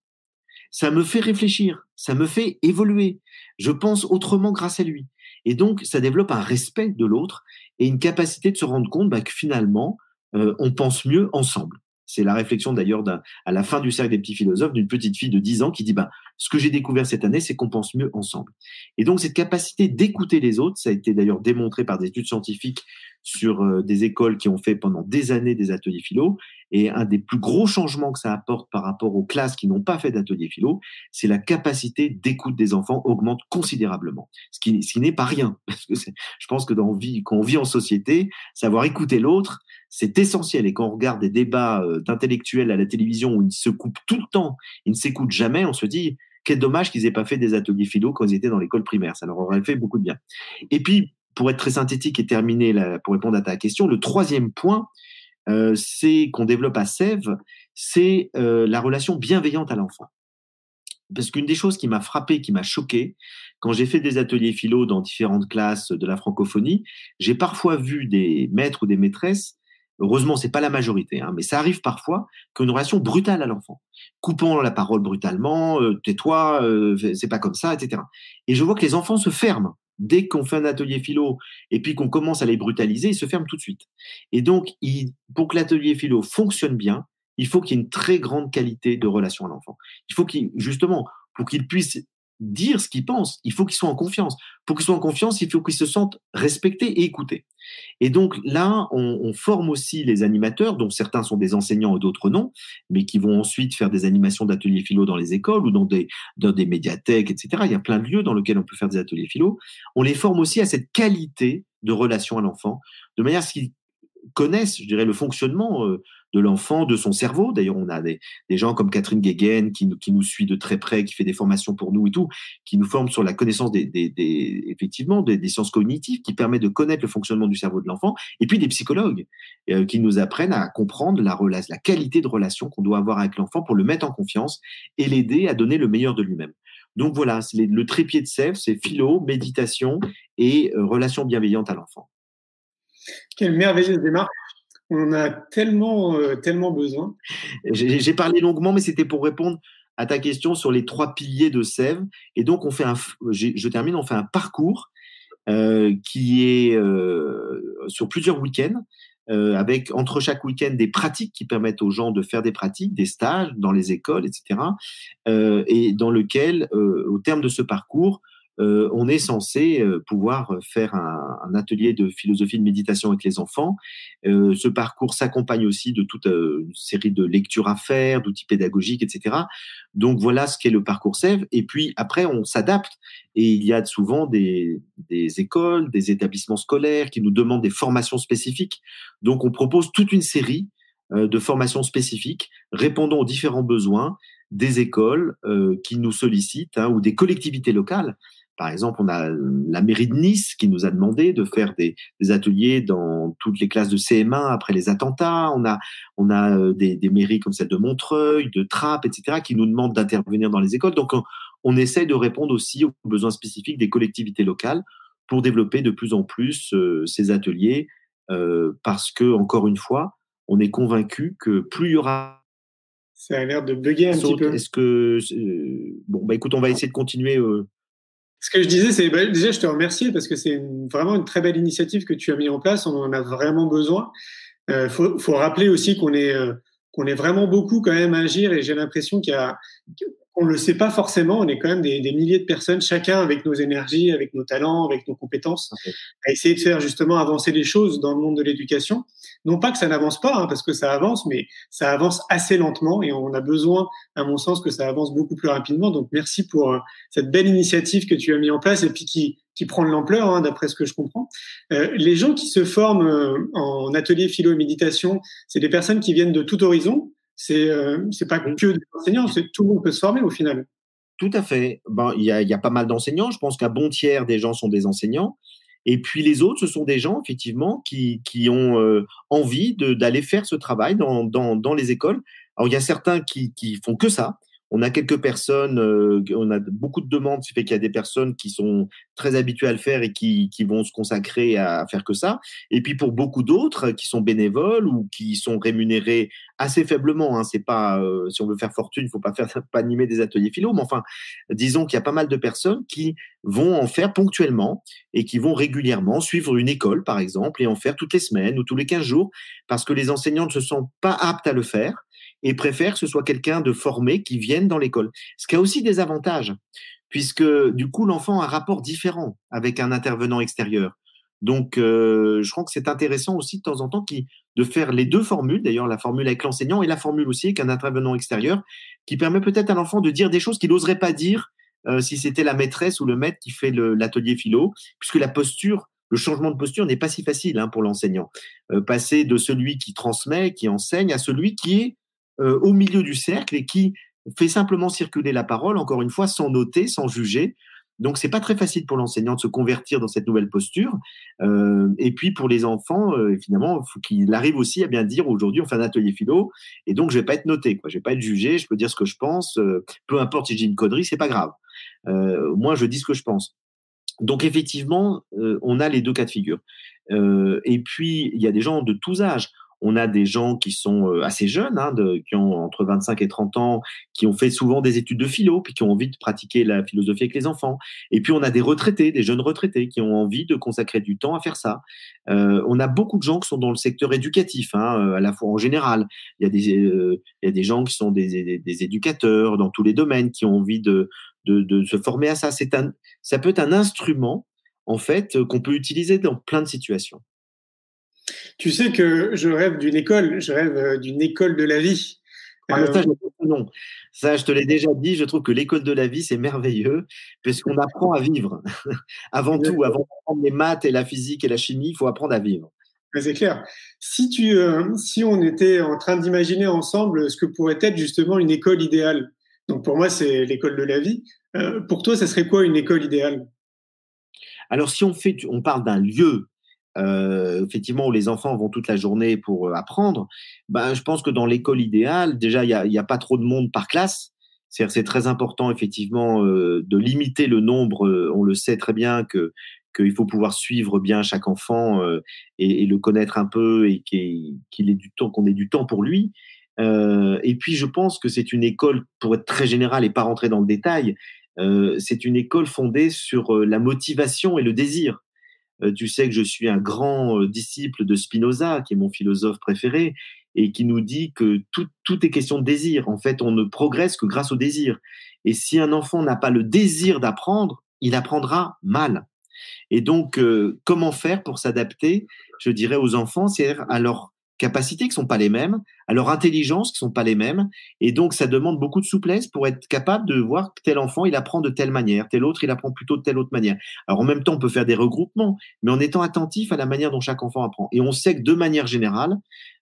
ça me fait réfléchir, ça me fait évoluer. Je pense autrement grâce à lui. Et donc, ça développe un respect de l'autre et une capacité de se rendre compte bah, que finalement, euh, on pense mieux ensemble. C'est la réflexion d'ailleurs à la fin du cercle des petits philosophes d'une petite fille de 10 ans qui dit bah, ce que j'ai découvert cette année, c'est qu'on pense mieux ensemble. Et donc, cette capacité d'écouter les autres, ça a été d'ailleurs démontré par des études scientifiques sur euh, des écoles qui ont fait pendant des années des ateliers philo. Et un des plus gros changements que ça apporte par rapport aux classes qui n'ont pas fait d'ateliers philo, c'est la capacité d'écoute des enfants augmente considérablement. Ce qui, ce qui n'est pas rien. Parce que je pense que dans vie, quand on vit en société, savoir écouter l'autre, c'est essentiel. Et quand on regarde des débats euh, d'intellectuels à la télévision où ils se coupent tout le temps, ils ne s'écoutent jamais, on se dit, quel dommage qu'ils aient pas fait des ateliers philo quand ils étaient dans l'école primaire. Ça leur aurait fait beaucoup de bien. Et puis, pour être très synthétique et terminer pour répondre à ta question, le troisième point, euh, c'est qu'on développe à Sèvres, c'est euh, la relation bienveillante à l'enfant. Parce qu'une des choses qui m'a frappé, qui m'a choqué, quand j'ai fait des ateliers philo dans différentes classes de la francophonie, j'ai parfois vu des maîtres ou des maîtresses Heureusement, c'est pas la majorité, hein, mais ça arrive parfois qu'une relation brutale à l'enfant, coupant la parole brutalement, euh, tais-toi, euh, c'est pas comme ça, etc. Et je vois que les enfants se ferment dès qu'on fait un atelier philo et puis qu'on commence à les brutaliser, ils se ferment tout de suite. Et donc, pour que l'atelier philo fonctionne bien, il faut qu'il y ait une très grande qualité de relation à l'enfant. Il faut qu'il, justement, pour qu'il puisse dire ce qu'il pense. Il faut qu'il soit en confiance. Pour qu'il soit en confiance, il faut qu'il se sente respecté et écouté. Et donc là, on, on, forme aussi les animateurs, dont certains sont des enseignants et d'autres non, mais qui vont ensuite faire des animations d'ateliers philo dans les écoles ou dans des, dans des médiathèques, etc. Il y a plein de lieux dans lesquels on peut faire des ateliers philo. On les forme aussi à cette qualité de relation à l'enfant, de manière à ce qu'ils connaissent, je dirais, le fonctionnement euh, de l'enfant, de son cerveau. D'ailleurs, on a des, gens comme Catherine Guéguen qui, nous suit de très près, qui fait des formations pour nous et tout, qui nous forme sur la connaissance des, effectivement des, sciences cognitives, qui permet de connaître le fonctionnement du cerveau de l'enfant, et puis des psychologues euh, qui nous apprennent à comprendre la, la qualité de relation qu'on doit avoir avec l'enfant pour le mettre en confiance et l'aider à donner le meilleur de lui-même. Donc voilà, le trépied de Sèvres, c'est philo, méditation et euh, relation bienveillante à l'enfant. Quelle merveilleuse démarche. On a tellement, euh, tellement besoin. J'ai parlé longuement, mais c'était pour répondre à ta question sur les trois piliers de Sèvres. Et donc, on fait un, je termine, on fait un parcours euh, qui est euh, sur plusieurs week-ends. avec entre chaque week-end des pratiques qui permettent aux gens de faire des pratiques, des stages dans les écoles, etc. et dans lequel, au terme de ce parcours, euh, on est censé euh, pouvoir faire un, atelier de philosophie de méditation avec les enfants. Euh, ce parcours s'accompagne aussi de toute une série de lectures à faire, d'outils pédagogiques, etc. Donc voilà ce qu'est le parcours Sève. Et puis après, on s'adapte. Et il y a souvent des, des écoles, des établissements scolaires qui nous demandent des formations spécifiques. Donc on propose toute une série de formations spécifiques répondant aux différents besoins des écoles qui nous sollicitent hein, ou des collectivités locales par exemple, on a la mairie de Nice qui nous a demandé de faire des, ateliers dans toutes les classes de CM1 après les attentats. On a, on a euh, des, mairies comme celle de Montreuil, de Trappes, etc., qui nous demandent d'intervenir dans les écoles. Donc, on, on essaie de répondre aussi aux besoins spécifiques des collectivités locales pour développer de plus en plus euh, ces ateliers, euh, parce que, encore une fois, on est convaincu que plus il y aura ça a l'air de bugger un petit peu. Est-ce que bon bah écoute, on va essayer de continuer ce que je disais, c'est bah, déjà, je te remercie parce que c'est vraiment une très belle initiative que tu as mis en place. On en a vraiment besoin. Il euh, faut, faut, rappeler aussi qu'on est, euh, qu'on est vraiment beaucoup quand même à agir et j'ai l'impression qu'il y a, on ne le sait pas forcément, on est quand même des, des, milliers de personnes, chacun avec nos énergies, avec nos talents, avec nos compétences, à essayer de faire justement avancer les choses dans le monde de l'éducation. Non pas que ça n'avance pas, hein, parce que ça avance, mais ça avance assez lentement et on a besoin, à mon sens, que ça avance beaucoup plus rapidement. Donc merci pour euh, cette belle initiative que tu as mis en place et puis qui, qui prend de l'ampleur, hein, d'après ce que je comprends. Euh, les gens qui se forment euh, en atelier philo et méditation, c'est des personnes qui viennent de tout horizon c'est euh, pas que des enseignants, c'est tout le monde peut se former au final. Tout à fait. Ben, il y a, y a pas mal d'enseignants. Je pense qu'un bon tiers des gens sont des enseignants. Et puis les autres, ce sont des gens effectivement qui, qui ont euh, envie d'aller faire ce travail dans, dans, dans, les écoles. Alors il y a certains qui, qui font que ça. On a quelques personnes, euh, on a beaucoup de demandes, ce qui fait qu'il y a des personnes qui sont très habituées à le faire et qui, qui vont se consacrer à faire que ça. Et puis pour beaucoup d'autres qui sont bénévoles ou qui sont rémunérés assez faiblement, hein, c'est pas, euh, si on veut faire fortune, il faut pas faire, pas animer des ateliers philo, mais enfin, disons qu'il y a pas mal de personnes qui vont en faire ponctuellement et qui vont régulièrement suivre une école, par exemple, et en faire toutes les semaines ou tous les 15 jours, parce que les enseignants ne se sentent pas aptes à le faire et préfèrent que ce soit quelqu'un de formé qui vienne dans l'école. Ce qui a aussi des avantages, puisque du coup, l'enfant a un rapport différent avec un intervenant extérieur. Donc, euh, je crois que c'est intéressant aussi de temps en temps qui, de faire les deux formules, d'ailleurs la formule avec l'enseignant et la formule aussi avec un intervenant extérieur, qui permet peut-être à l'enfant de dire des choses qu'il n'oserait pas dire euh, si c'était la maîtresse ou le maître qui fait l'atelier philo, puisque la posture, le changement de posture n'est pas si facile hein, pour l'enseignant. Euh, passer de celui qui transmet, qui enseigne, à celui qui est au milieu du cercle et qui fait simplement circuler la parole, encore une fois, sans noter, sans juger, donc, c'est pas très facile pour l'enseignant de se convertir dans cette nouvelle posture. Euh, et puis, pour les enfants, euh, finalement, faut qu'il arrive aussi à bien dire aujourd'hui, on fait un atelier philo, et donc je vais pas être noté, quoi. Je vais pas être jugé, je peux dire ce que je pense, euh, peu importe si j'ai une connerie, c'est pas grave. Euh, moi, je dis ce que je pense. Donc, effectivement, euh, on a les deux cas de figure. et puis, il y a des gens de tous âges. On a des gens qui sont euh, assez jeunes, hein, qui ont entre 25 et 30 ans, qui ont fait souvent des études de philo, puis qui ont envie de pratiquer la philosophie avec les enfants. Et puis on a des retraités, des jeunes retraités, qui ont envie de consacrer du temps à faire ça. Euh, on a beaucoup de gens qui sont dans le secteur éducatif, hein, euh, à la fois en général. Il y a des, gens qui sont des, éducateurs dans tous les domaines, qui ont envie de, de, de se former à ça. C'est un, ça peut être un instrument en fait qu'on peut utiliser dans plein de situations. Tu sais que je rêve d'une école, je rêve euh, d'une école de la vie. Ah, ça, je, non. ça, je te l'ai déjà dit, je trouve que l'école de la vie, c'est merveilleux, puisqu'on apprend à vivre. avant tout, avant d'apprendre les maths et la physique et la chimie, il faut apprendre à vivre. C'est clair. Si, tu, euh, si on était en train d'imaginer ensemble ce que pourrait être justement une école idéale, donc pour moi, c'est l'école de la vie. Euh, pour toi, ça serait quoi une école idéale? Alors, si on, fait, on parle d'un lieu euh, effectivement où les enfants vont toute la journée pour euh, apprendre, ben, je pense que dans l'école idéale, déjà, il n'y a, a, pas trop de monde par classe. C'est très important, effectivement, euh, de limiter le nombre. Euh, on le sait très bien que qu'il faut pouvoir suivre bien chaque enfant et, et, le connaître un peu et qu'il ait du temps, qu'on ait du temps pour lui. et puis, je pense que c'est une école, pour être très général et pas rentrer dans le détail, c'est une école fondée sur la motivation et le désir. Euh, tu sais que je suis un grand euh, disciple de Spinoza, qui est mon philosophe préféré, et qui nous dit que tout, est question de désir. En fait, on ne progresse que grâce au désir. Et si un enfant n'a pas le désir d'apprendre, il apprendra mal. Et donc, euh, comment faire pour s'adapter, je dirais, aux enfants, c'est à leur capacités qui sont pas les mêmes, à leur intelligence qui sont pas les mêmes, et donc ça demande beaucoup de souplesse pour être capable de voir que tel enfant il apprend de telle manière, tel autre il apprend plutôt de telle autre manière. Alors en même temps on peut faire des regroupements, mais en étant attentif à la manière dont chaque enfant apprend. Et on sait que de manière générale,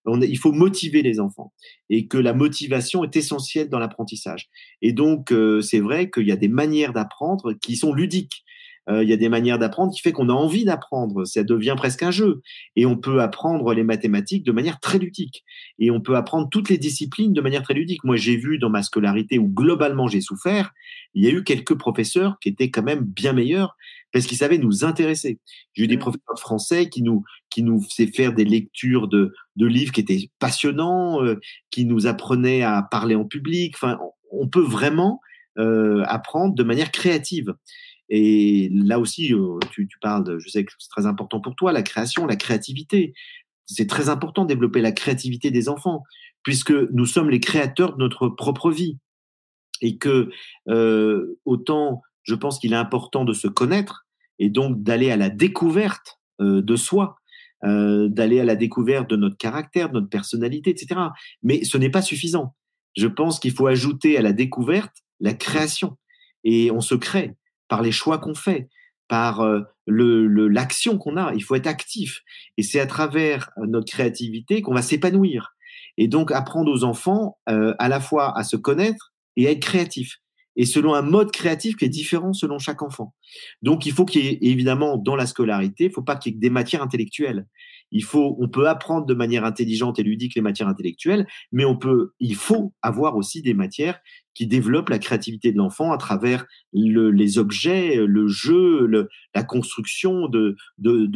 il faut motiver les enfants et que la motivation est essentielle dans l'apprentissage. Et donc euh, c'est vrai qu'il y a des manières d'apprendre qui sont ludiques. Euh, il y a des manières d'apprendre qui fait qu'on a envie d'apprendre. Ça devient presque un jeu. Et on peut apprendre les mathématiques de manière très ludique. Et on peut apprendre toutes les disciplines de manière très ludique. Moi, j'ai vu dans ma scolarité où globalement j'ai souffert, il y a eu quelques professeurs qui étaient quand même bien meilleurs parce qu'ils savaient nous intéresser. J'ai eu des mmh. professeurs français qui nous qui nous faisaient faire des lectures de, de livres qui étaient passionnants, euh, qui nous apprenaient à parler en public. Enfin, on peut vraiment euh, apprendre de manière créative. Et là aussi, euh, tu, parles, de, je sais que c'est très important pour toi, la création, la créativité. C'est très important de développer la créativité des enfants, puisque nous sommes les créateurs de notre propre vie. Et que euh, autant, je pense qu'il est important de se connaître et donc d'aller à la découverte euh, de soi, euh, d'aller à la découverte de notre caractère, de notre personnalité, etc. Mais ce n'est pas suffisant. Je pense qu'il faut ajouter à la découverte la création. Et on se crée par les choix qu'on fait, par euh, le l'action qu'on a. Il faut être actif. Et c'est à travers euh, notre créativité qu'on va s'épanouir. Et donc apprendre aux enfants euh, à la fois à se connaître et à être créatif. Et selon un mode créatif qui est différent selon chaque enfant. Donc il faut qu'il y ait évidemment dans la scolarité, il faut pas qu'il y ait des matières intellectuelles. Il faut, on peut apprendre de manière intelligente et ludique les matières intellectuelles, mais on peut, il faut avoir aussi des matières qui développe la créativité de l'enfant à travers le, les objets, le jeu, la construction de,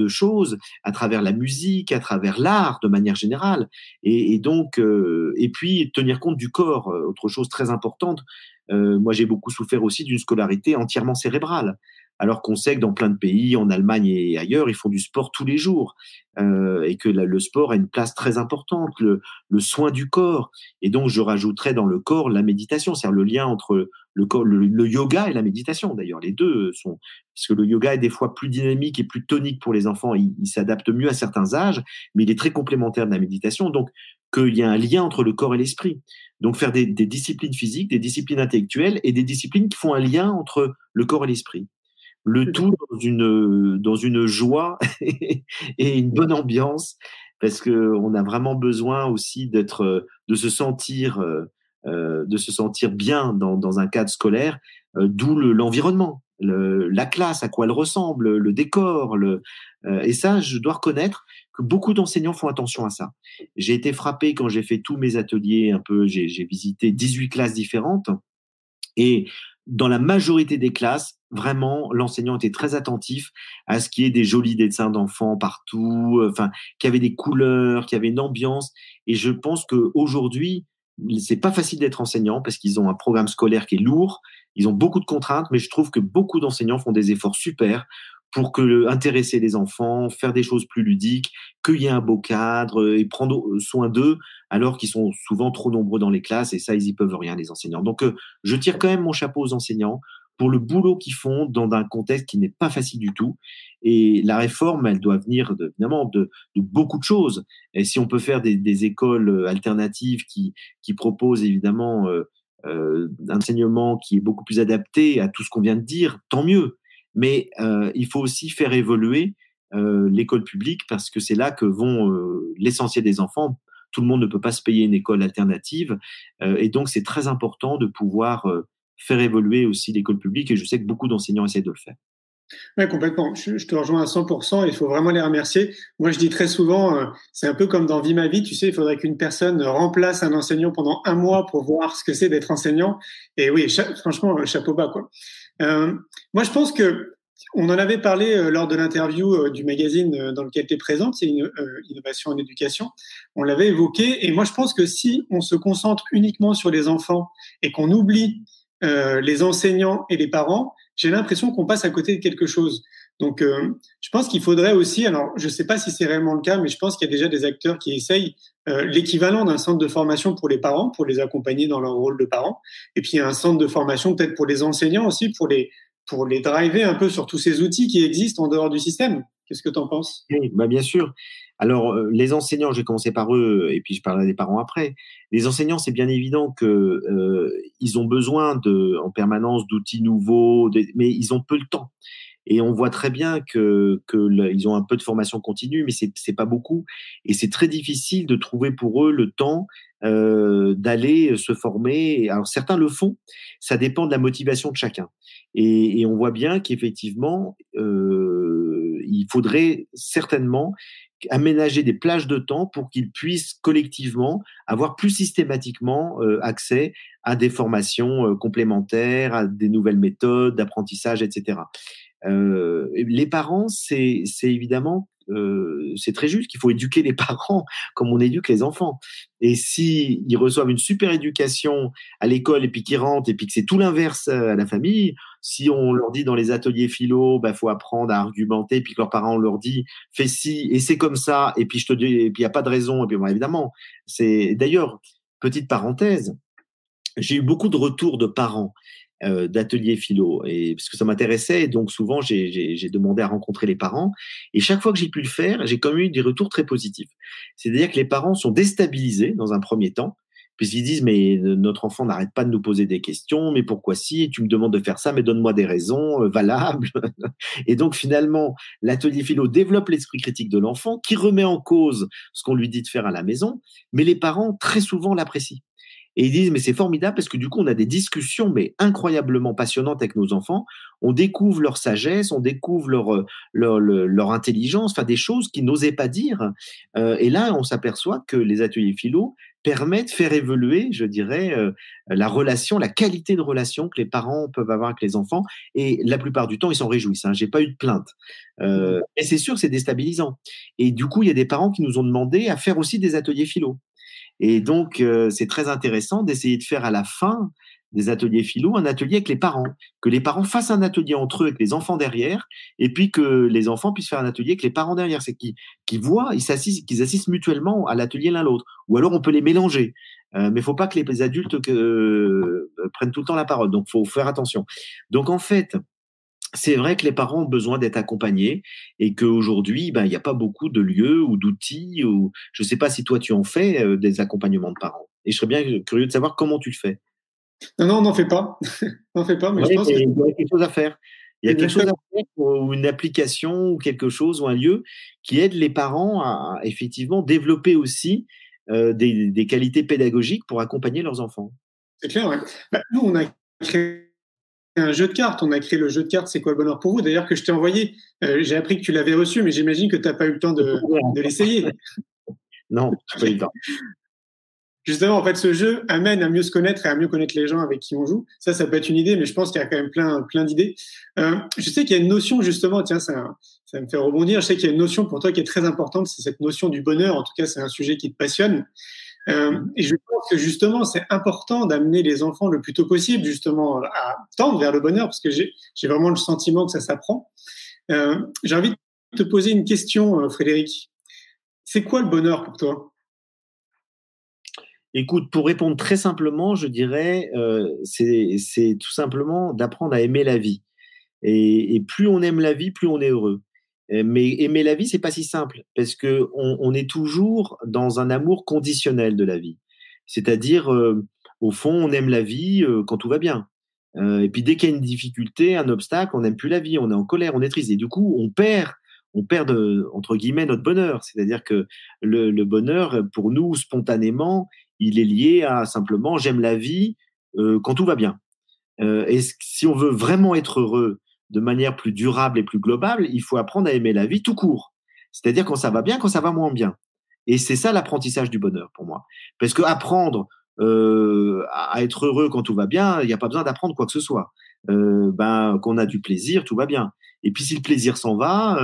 choses, à travers la musique, à travers l'art de manière générale. Et, et donc, euh, et puis tenir compte du corps, euh, autre chose très importante. Euh, moi, j'ai beaucoup souffert aussi d'une scolarité entièrement cérébrale. Alors qu'on sait que dans plein de pays, en Allemagne et ailleurs, ils font du sport tous les jours euh, et que le sport a une place très importante, le, le, soin du corps. Et donc, je rajouterais dans le corps la méditation, c'est-à-dire le lien entre le, corps, le, yoga et la méditation. D'ailleurs, les deux sont parce que le yoga est des fois plus dynamique et plus tonique pour les enfants. Il, il s'adapte mieux à certains âges, mais il est très complémentaire de la méditation. Donc, qu'il y a un lien entre le corps et l'esprit. Donc faire des, des, disciplines physiques, des disciplines intellectuelles et des disciplines qui font un lien entre le corps et l'esprit le tout dans une, dans une joie et une bonne ambiance, parce que on a vraiment besoin aussi d'être, de se sentir, euh, de se sentir bien dans, dans un cadre scolaire, euh, d'où l'environnement, la classe, à quoi elle ressemble, le décor, le, euh, et ça, je dois reconnaître que beaucoup d'enseignants font attention à ça. J'ai été frappé quand j'ai fait tous mes ateliers, un peu, j'ai visité 18 classes différentes, et dans la majorité des classes, vraiment, l'enseignant était très attentif à ce qu'il y ait des jolis dessins d'enfants partout, euh, enfin, qu'il y avait des couleurs, qu'il y avait une ambiance. Et je pense qu'aujourd'hui, c'est pas facile d'être enseignant parce qu'ils ont un programme scolaire qui est lourd, ils ont beaucoup de contraintes, mais je trouve que beaucoup d'enseignants font des efforts super pour que intéresser les enfants, faire des choses plus ludiques, qu'il y ait un beau cadre et prendre soin d'eux alors qu'ils sont souvent trop nombreux dans les classes et ça ils y peuvent rien les enseignants. Donc euh, je tire quand même mon chapeau aux enseignants pour le boulot qu'ils font dans un contexte qui n'est pas facile du tout. Et la réforme, elle doit venir de, évidemment de, de, beaucoup de choses. Et si on peut faire des, des écoles euh, alternatives qui, qui proposent évidemment euh, euh, un enseignement qui est beaucoup plus adapté à tout ce qu'on vient de dire, tant mieux. Mais euh, il faut aussi faire évoluer euh, l'école publique parce que c'est là que vont euh, l'essentiel des enfants. Tout le monde ne peut pas se payer une école alternative. Et donc, c'est très important de pouvoir faire évoluer aussi l'école publique. Et je sais que beaucoup d'enseignants essaient de le faire. Oui, complètement. Je, te rejoins à 100%. Il faut vraiment les remercier. Moi, je dis très souvent, c'est un peu comme dans Vie ma vie. Tu sais, il faudrait qu'une personne remplace un enseignant pendant un mois pour voir ce que c'est d'être enseignant. Et oui, franchement, chapeau bas, quoi. Euh, moi, je pense que on en avait parlé euh, lors de l'interview euh, du magazine dans lequel tu es présente, c'est une innovation en éducation. On l'avait évoqué. Et moi, je pense que si on se concentre uniquement sur les enfants et qu'on oublie les enseignants et les parents, j'ai l'impression qu'on passe à côté de quelque chose. Donc, euh, je pense qu'il faudrait aussi, alors je ne sais pas si c'est réellement le cas, mais je pense qu'il y a déjà des acteurs qui essayent euh, l'équivalent d'un centre de formation pour les parents, pour les accompagner dans leur rôle de parents, et puis un centre de formation peut-être pour les enseignants aussi, pour les pour les driver un peu sur tous ces outils qui existent en dehors du système. Qu'est-ce que tu en penses? Oui, bah bien sûr. Alors, euh, les enseignants, je vais commencer par eux, et puis je parlerai des parents après. Les enseignants, c'est bien évident que euh, ont besoin de, en permanence d'outils nouveaux, mais ils ont peu le temps. Et on voit très bien que, que ils ont un peu de formation continue, mais c'est c'est pas beaucoup. Et c'est très difficile de trouver pour eux le temps euh, d'aller se former. Alors certains le font, ça dépend de la motivation de chacun. Et, et on voit bien qu'effectivement, euh, il faudrait certainement aménager des plages de temps pour qu'ils puissent collectivement avoir plus systématiquement euh, accès à des formations euh, complémentaires, à des nouvelles méthodes d'apprentissage, etc. Les parents, c'est évidemment euh, c'est très juste qu'il faut éduquer les parents comme on éduque les enfants. Et si ils reçoivent une super éducation à l'école et puis qu'ils rentrent et puis que c'est tout l'inverse à la famille, si on leur dit dans les ateliers philo, bah faut apprendre à argumenter, et puis que leurs parents leur dit fais ci et c'est comme ça, et puis je te dis et puis il y a pas de raison, et puis bon, évidemment, c'est d'ailleurs petite parenthèse, j'ai eu beaucoup de retours de parents euh, d'ateliers philo. Et parce que ça m'intéressait donc souvent j'ai demandé à rencontrer les parents. Et chaque fois que j'ai pu le faire j'ai quand même eu des retours très positifs. C'est-à-dire que les parents sont déstabilisés dans un premier temps puisqu'ils disent mais notre enfant n'arrête pas de nous poser des questions mais pourquoi si tu me demandes de faire ça mais donne-moi des raisons euh, valables. Et donc finalement l'atelier philo développe l'esprit critique de l'enfant qui remet en cause ce qu'on lui dit de faire à la maison mais les parents très souvent l'apprécient et ils disent, mais c'est formidable parce que du coup, on a des discussions, mais incroyablement passionnantes avec nos enfants. On découvre leur sagesse, on découvre leur, euh, leur, leur, intelligence, enfin des choses qu'ils n'osaient pas dire. Euh, et là, on s'aperçoit que les ateliers philo permettent de faire évoluer, je dirais, euh, la relation, la qualité de relation que les parents peuvent avoir avec les enfants. Et la plupart du temps, ils s'en réjouissent. Hein. J'ai pas eu de plainte. Euh, et c'est sûr, c'est déstabilisant. Et du coup, il y a des parents qui nous ont demandé à faire aussi des ateliers philo. Et donc, euh, c'est très intéressant d'essayer de faire à la fin des ateliers philo, un atelier avec les parents, que les parents fassent un atelier entre eux avec les enfants derrière, et puis que les enfants puissent faire un atelier avec les parents derrière. C'est qu'ils voient, ils s'assistent, qu'ils assistent mutuellement à l'atelier l'un l'autre. Ou alors on peut les mélanger. Euh, mais faut pas que les adultes euh, prennent tout le temps la parole. Donc faut faire attention. Donc en fait, c'est vrai que les parents ont besoin d'être accompagnés et qu'aujourd'hui, ben, il n'y a pas beaucoup de lieux ou d'outils. Ou je ne sais pas si toi tu en fais euh, des accompagnements de parents. Et je serais bien curieux de savoir comment tu le fais. Non, non, on n'en fait pas. on n'en fait pas, mais je pense qu'il y a quelque chose à faire. Il y a quelque chose à faire, ou une application, ou quelque chose, ou un lieu qui aide les parents à, effectivement développer aussi euh, des, des, qualités pédagogiques pour accompagner leurs enfants. C'est clair, ouais. Bah, nous, on a créé un jeu de cartes. On a créé le jeu de cartes C'est quoi le bonheur pour vous? D'ailleurs, que je t'ai envoyé. Euh, j'ai appris que tu l'avais reçu, mais j'imagine que tu n'as pas eu le temps de, de l'essayer. Non, pas eu le temps. Justement, en fait, ce jeu amène à mieux se connaître et à mieux connaître les gens avec qui on joue. Ça, ça peut être une idée, mais je pense qu'il y a quand même plein, plein d'idées. Euh, je sais qu'il y a une notion, justement, tiens, ça, ça me fait rebondir. Je sais qu'il y a une notion pour toi qui est très importante, c'est cette notion du bonheur. En tout cas, c'est un sujet qui te passionne. Euh, et je pense que justement, c'est important d'amener les enfants le plus tôt possible, justement, à tendre vers le bonheur, parce que j'ai vraiment le sentiment que ça s'apprend. Euh, j'ai envie de te poser une question, euh, Frédéric. C'est quoi le bonheur pour toi? Écoute, pour répondre très simplement, je dirais, euh, c'est tout simplement d'apprendre à aimer la vie. Et, plus on aime la vie, plus on est heureux. Mais aimer la vie, c'est pas si simple parce que on, est toujours dans un amour conditionnel de la vie. C'est-à-dire, euh, au fond, on aime la vie euh, quand tout va bien. et puis dès qu'il y a une difficulté, un obstacle, on n'aime plus la vie, on est en colère, on est triste. Et du coup, on perd on perd entre guillemets notre bonheur. C'est-à-dire que le, bonheur, pour nous, spontanément, il est lié à simplement j'aime la vie euh, quand tout va bien. Euh, et si on veut vraiment être heureux de manière plus durable et plus globale, il faut apprendre à aimer la vie tout court. C'est-à-dire quand ça va bien, quand ça va moins bien. Et c'est ça l'apprentissage du bonheur pour moi. Parce que apprendre euh, à être heureux quand tout va bien, il n'y a pas besoin d'apprendre quoi que ce soit. ben, qu'on a du plaisir, tout va bien. Et puis si le plaisir s'en va,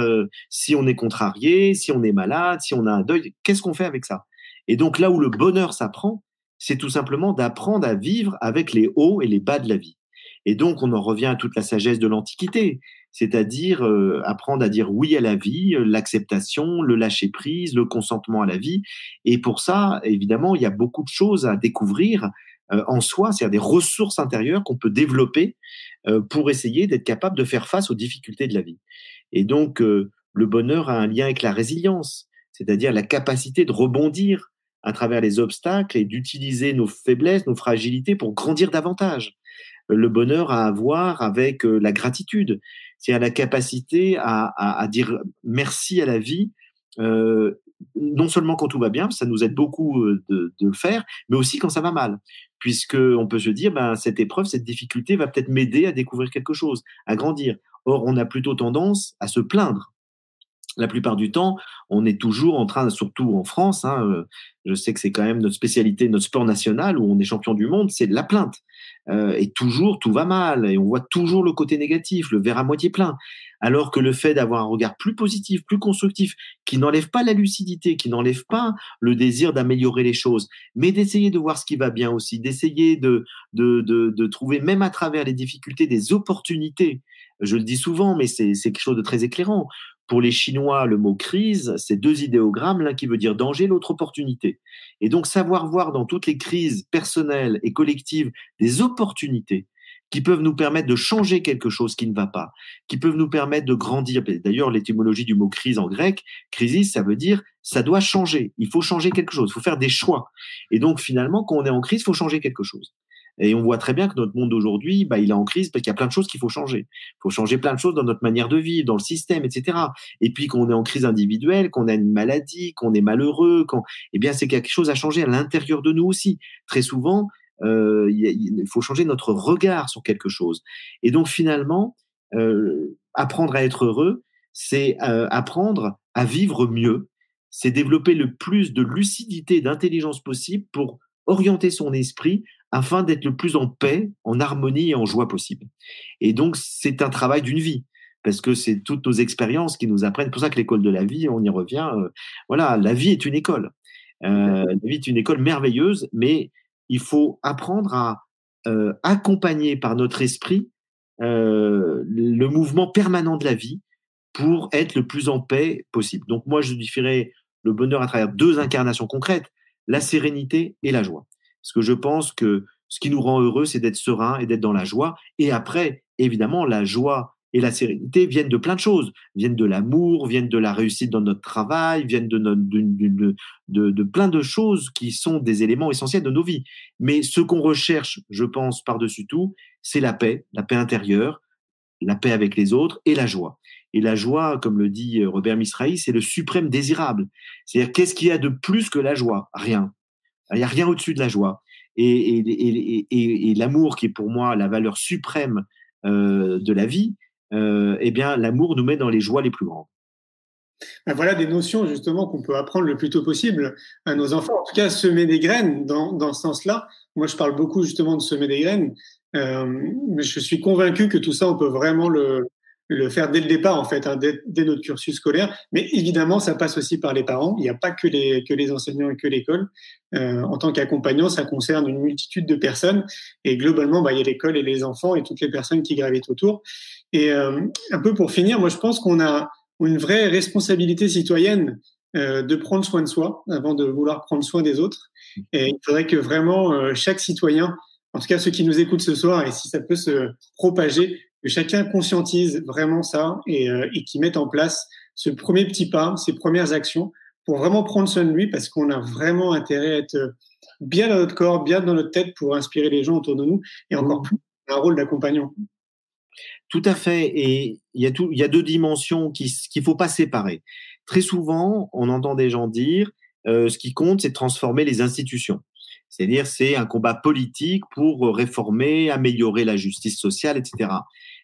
si on est contrarié, si on est malade, si on a un deuil, qu'est-ce qu'on fait avec ça? Et donc là où le bonheur s'apprend, c'est tout simplement d'apprendre à vivre avec les hauts et les bas de la vie. Et donc on en revient à toute la sagesse de l'Antiquité, c'est-à-dire euh, apprendre à dire oui à la vie, euh, l'acceptation, le lâcher-prise, le consentement à la vie. Et pour ça, évidemment, il y a beaucoup de choses à découvrir euh, en soi, c'est-à-dire des ressources intérieures qu'on peut développer pour essayer d'être capable de faire face aux difficultés de la vie. Et donc, le bonheur a un lien avec la résilience, c'est-à-dire la capacité de rebondir à travers les obstacles et d'utiliser nos faiblesses, nos fragilités pour grandir davantage. Le bonheur à avoir avec euh, la gratitude, c'est-à-dire la capacité à, dire merci à la vie, euh, non seulement quand tout va bien, ça nous aide beaucoup euh, de, le faire, mais aussi quand ça va mal, puisque on peut se dire, ben, cette épreuve, cette difficulté va peut-être m'aider à découvrir quelque chose, à grandir. Or, on a plutôt tendance à se plaindre la plupart du temps, on est toujours en train, surtout en France, hein, euh, je sais que c'est quand même notre spécialité, notre sport national où on est champion du monde, c'est de la plainte. Euh, et toujours, tout va mal, et on voit toujours le côté négatif, le verre à moitié plein. Alors que le fait d'avoir un regard plus positif, plus constructif, qui n'enlève pas la lucidité, qui n'enlève pas le désir d'améliorer les choses, mais d'essayer de voir ce qui va bien aussi, d'essayer de, de, de, de trouver, même à travers les difficultés, des opportunités je le dis souvent, mais c'est quelque chose de très éclairant. Pour les Chinois, le mot crise, c'est deux idéogrammes, l'un qui veut dire danger, l'autre opportunité. Et donc savoir voir dans toutes les crises personnelles et collectives des opportunités qui peuvent nous permettre de changer quelque chose qui ne va pas, qui peuvent nous permettre de grandir. D'ailleurs, l'étymologie du mot crise en grec, crisis, ça veut dire ça doit changer. Il faut changer quelque chose. Il faut faire des choix. Et donc, finalement, quand on est en crise, il faut changer quelque chose. Et on voit très bien que notre monde aujourd'hui, bah, il est en crise parce qu'il y a plein de choses qu'il faut changer. Il faut changer plein de choses dans notre manière de vivre, dans le système, etc. Et puis qu'on est en crise individuelle, qu'on a une maladie, qu'on est malheureux, quand, eh bien, c'est quelque chose à changer à l'intérieur de nous aussi. Très souvent, euh, il faut changer notre regard sur quelque chose. Et donc finalement, euh, apprendre à être heureux, c'est euh, apprendre à vivre mieux, c'est développer le plus de lucidité, d'intelligence possible pour orienter son esprit afin d'être le plus en paix, en harmonie et en joie possible. Et donc, c'est un travail d'une vie parce que c'est toutes nos expériences qui nous apprennent. C'est pour ça que l'école de la vie, on y revient. Euh, voilà, la vie est une école. Euh, la vie est une école merveilleuse, mais il faut apprendre à, euh, accompagner par notre esprit le mouvement permanent de la vie pour être le plus en paix possible. Donc moi, je différerais le bonheur à travers deux incarnations concrètes, la sérénité et la joie. Parce que je pense que ce qui nous rend heureux, c'est d'être serein et d'être dans la joie. Et après, évidemment, la joie et la sérénité viennent de plein de choses, viennent de l'amour, viennent de la réussite dans notre travail, viennent de, plein de choses qui sont des éléments essentiels de nos vies. Mais ce qu'on recherche, je pense, par-dessus tout, c'est la paix, la paix intérieure, la paix avec les autres et la joie. Et la joie, comme le dit Robert Misrahi, c'est le suprême désirable. C'est-à-dire, qu'est-ce qu'il y a de plus que la joie? Rien. Il n'y a rien au-dessus de la joie. Et, l'amour, qui est pour moi la valeur suprême euh, de la vie, euh, eh bien, l'amour nous met dans les joies les plus grandes. Ben voilà des notions justement qu'on peut apprendre le plus tôt possible à nos enfants. En tout cas, semer des graines dans, dans ce sens-là. Moi, je parle beaucoup justement de semer des graines. Euh, mais je suis convaincu que tout ça, on peut vraiment le, le faire dès le départ, en fait, hein, dès, notre cursus scolaire. Mais évidemment, ça passe aussi par les parents. Il n'y a pas que les, que les enseignants et que l'école. Euh, en tant qu'accompagnant, ça concerne une multitude de personnes. Et globalement, bah, il y a l'école et les enfants et toutes les personnes qui gravitent autour. Et euh, un peu pour finir, moi, je pense qu'on a une vraie responsabilité citoyenne euh, de prendre soin de soi avant de vouloir prendre soin des autres. Et il faudrait que vraiment chaque citoyen, en tout cas ceux qui nous écoutent ce soir, et si ça peut se propager, que chacun conscientise vraiment ça et, euh, et qui mette en place ce premier petit pas, ces premières actions pour vraiment prendre soin de lui parce qu'on a vraiment intérêt à être bien dans notre corps, bien dans notre tête pour inspirer les gens autour de nous et encore mmh. plus un rôle d'accompagnant. Tout à fait. Et il y a, tout, il y a deux dimensions qu'il ne faut pas séparer. Très souvent, on entend des gens dire euh, ce qui compte, c'est transformer les institutions. C'est-à-dire, c'est un combat politique pour réformer, améliorer la justice sociale, etc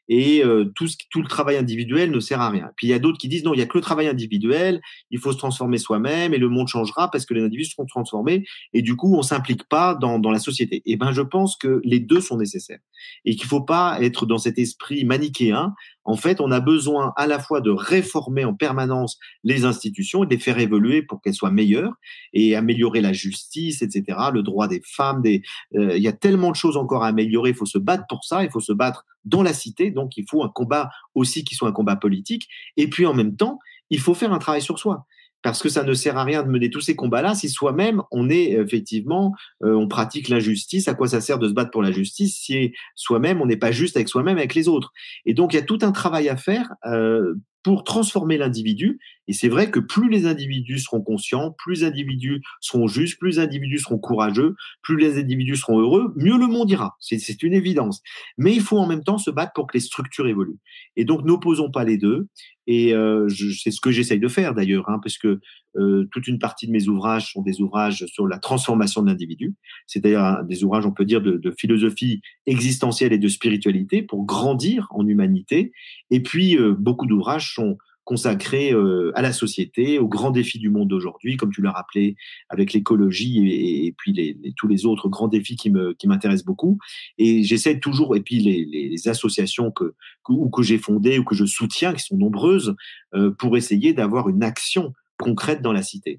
et euh, tout, ce, tout le travail individuel ne sert à rien. Puis il y a d'autres qui disent non, il y a que le travail individuel, il faut se transformer soi-même et le monde changera parce que les individus seront transformés et du coup on s'implique pas dans, dans la société. Et eh ben je pense que les deux sont nécessaires et qu'il faut pas être dans cet esprit manichéen. En fait, on a besoin à la fois de réformer en permanence les institutions et de les faire évoluer pour qu'elles soient meilleures et améliorer la justice, etc., le droit des femmes. Des, euh, il y a tellement de choses encore à améliorer. Il faut se battre pour ça. Il faut se battre dans la cité. Donc, il faut un combat aussi qui soit un combat politique. Et puis, en même temps, il faut faire un travail sur soi. Parce que ça ne sert à rien de mener tous ces combats-là si soi-même on est effectivement, euh, on pratique l'injustice. À quoi ça sert de se battre pour la justice si soi-même on n'est pas juste avec soi-même, avec les autres? Et donc il y a tout un travail à faire euh, pour transformer l'individu. Et c'est vrai que plus les individus seront conscients, plus les individus seront justes, plus les individus seront courageux, plus les individus seront heureux, mieux le monde ira. C'est une évidence. Mais il faut en même temps se battre pour que les structures évoluent. Et donc n'opposons pas les deux. Et euh, c'est ce que j'essaye de faire d'ailleurs, hein, parce que euh, toute une partie de mes ouvrages sont des ouvrages sur la transformation de l'individu. C'est d'ailleurs des ouvrages, on peut dire, de, de, philosophie existentielle et de spiritualité pour grandir en humanité. Et puis, euh, beaucoup d'ouvrages sont consacrés euh, à la société, aux grands défis du monde d'aujourd'hui, comme tu l'as rappelé, avec l'écologie et, puis tous les autres grands défis qui m'intéressent beaucoup. Et j'essaie toujours, et puis les, associations que, ou que j'ai fondées ou que je soutiens, qui sont nombreuses, euh, pour essayer d'avoir une action concrète dans la cité.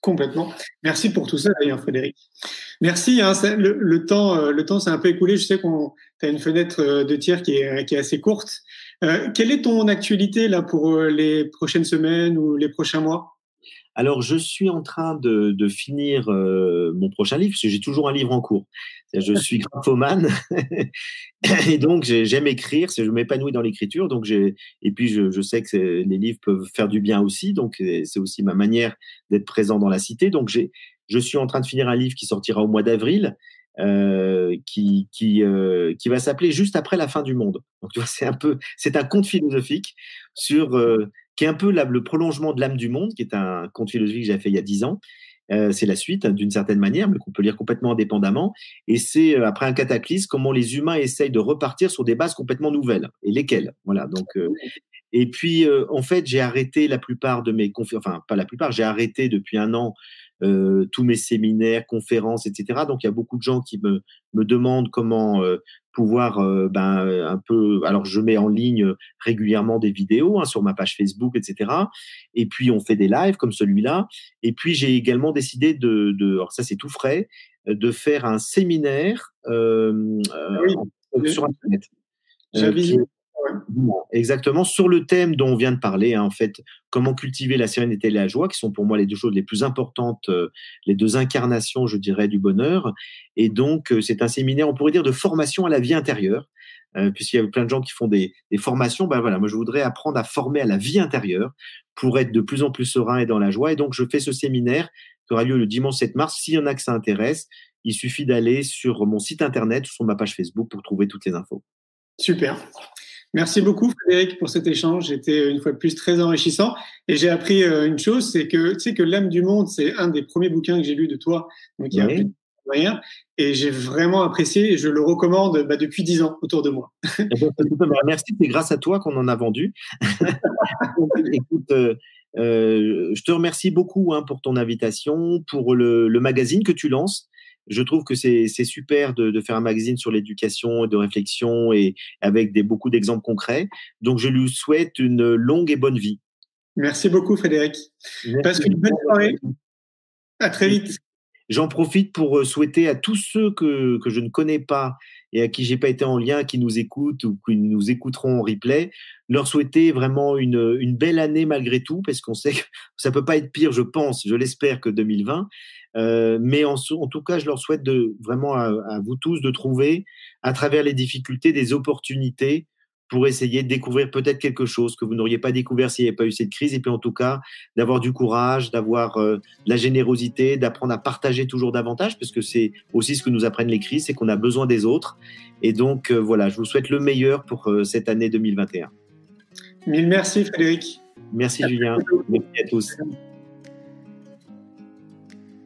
Complètement. Merci pour tout ça, d'ailleurs, Frédéric. Merci. Hein, le, temps, euh, le temps s'est un peu écoulé. Je sais qu'on a une fenêtre de tir qui est, qui est assez courte. Euh, quelle est ton actualité là pour euh, les prochaines semaines ou les prochains mois? Alors, je suis en train de, de finir euh, mon prochain livre, parce que j'ai toujours un livre en cours. Je suis graphomane, et donc j'aime écrire, je m'épanouis dans l'écriture, donc et puis je, je sais que les livres peuvent faire du bien aussi, donc c'est aussi ma manière d'être présent dans la cité. Donc je suis en train de finir un livre qui sortira au mois d'avril, euh, qui qui euh, qui va s'appeler juste après la fin du monde. Donc c'est un peu, c'est un conte philosophique sur euh, qui est un peu le prolongement de l'âme du monde, qui est un conte philosophique que j'ai fait il y a dix ans. C'est la suite hein, d'une certaine manière, mais qu'on peut lire complètement indépendamment. Et c'est après un cataclysme comment les humains essayent de repartir sur des bases complètement nouvelles et lesquelles? Voilà. Donc et puis en fait j'ai arrêté la plupart de mes conférences, enfin pas la plupart, j'ai arrêté depuis un an euh, tous mes séminaires, conférences, etc. Donc il y a beaucoup de gens qui me, me demandent comment euh, pouvoir euh, ben, un peu. Alors je mets en ligne régulièrement des vidéos hein, sur ma page Facebook, etc. Et puis on fait des lives comme celui-là. Et puis j'ai également décidé de, de alors ça c'est tout frais, de faire un séminaire euh, sur Internet. J'avais Exactement, sur le thème dont on vient de parler, hein, en fait, comment cultiver la sérénité et la joie, qui sont pour moi les deux choses les plus importantes, les deux incarnations, je dirais, du bonheur. Et donc, c'est un séminaire, on pourrait dire, de formation à la vie intérieure, puisqu'il y a plein de gens qui font des, des formations. Ben voilà, moi, je voudrais apprendre à former à la vie intérieure pour être de plus en plus serein et dans la joie. Et donc, je fais ce séminaire qui aura lieu le dimanche 7 mars. S'il y en a que ça intéresse, il suffit d'aller sur mon site internet ou sur ma page Facebook pour trouver toutes les infos. Super. Merci beaucoup Frédéric pour cet échange. J'étais une fois de plus très enrichissant et j'ai appris euh, une chose, c'est que tu sais que l'âme du monde, c'est un des premiers bouquins que j'ai lu de toi, donc il y a rien. Et j'ai vraiment apprécié et je le recommande bah, depuis dix ans autour de moi. Eh ben, merci, c'est grâce à toi qu'on en a vendu. Écoute, euh, euh, je te remercie beaucoup hein, pour ton invitation, pour le, le magazine que tu lances je trouve que c'est super de, faire un magazine sur l'éducation, de réflexion et avec des, beaucoup d'exemples concrets. Donc, je lui souhaite une longue et bonne vie. Merci beaucoup, Frédéric. Passe une bonne soirée. À très vite. J'en profite pour euh, souhaiter à tous ceux que, que je ne connais pas et à qui j'ai pas été en lien, qui nous écoutent ou qui nous écouteront en replay, leur souhaiter vraiment une, une belle année malgré tout, parce qu'on sait que ça peut pas être pire, je pense, je l'espère, que 2020. Euh, mais en, en, tout cas, je leur souhaite de, vraiment à, vous tous de trouver, à travers les difficultés, des opportunités pour essayer de découvrir peut-être quelque chose que vous n'auriez pas découvert s'il n'y avait pas eu cette crise. Et puis en tout cas, d'avoir du courage, d'avoir euh, de la générosité, d'apprendre à partager toujours davantage, parce que c'est aussi ce que nous apprennent les crises, c'est qu'on a besoin des autres. Et donc euh, voilà, je vous souhaite le meilleur pour cette année 2021. Mille merci Frédéric. Merci Julien. Merci à tous.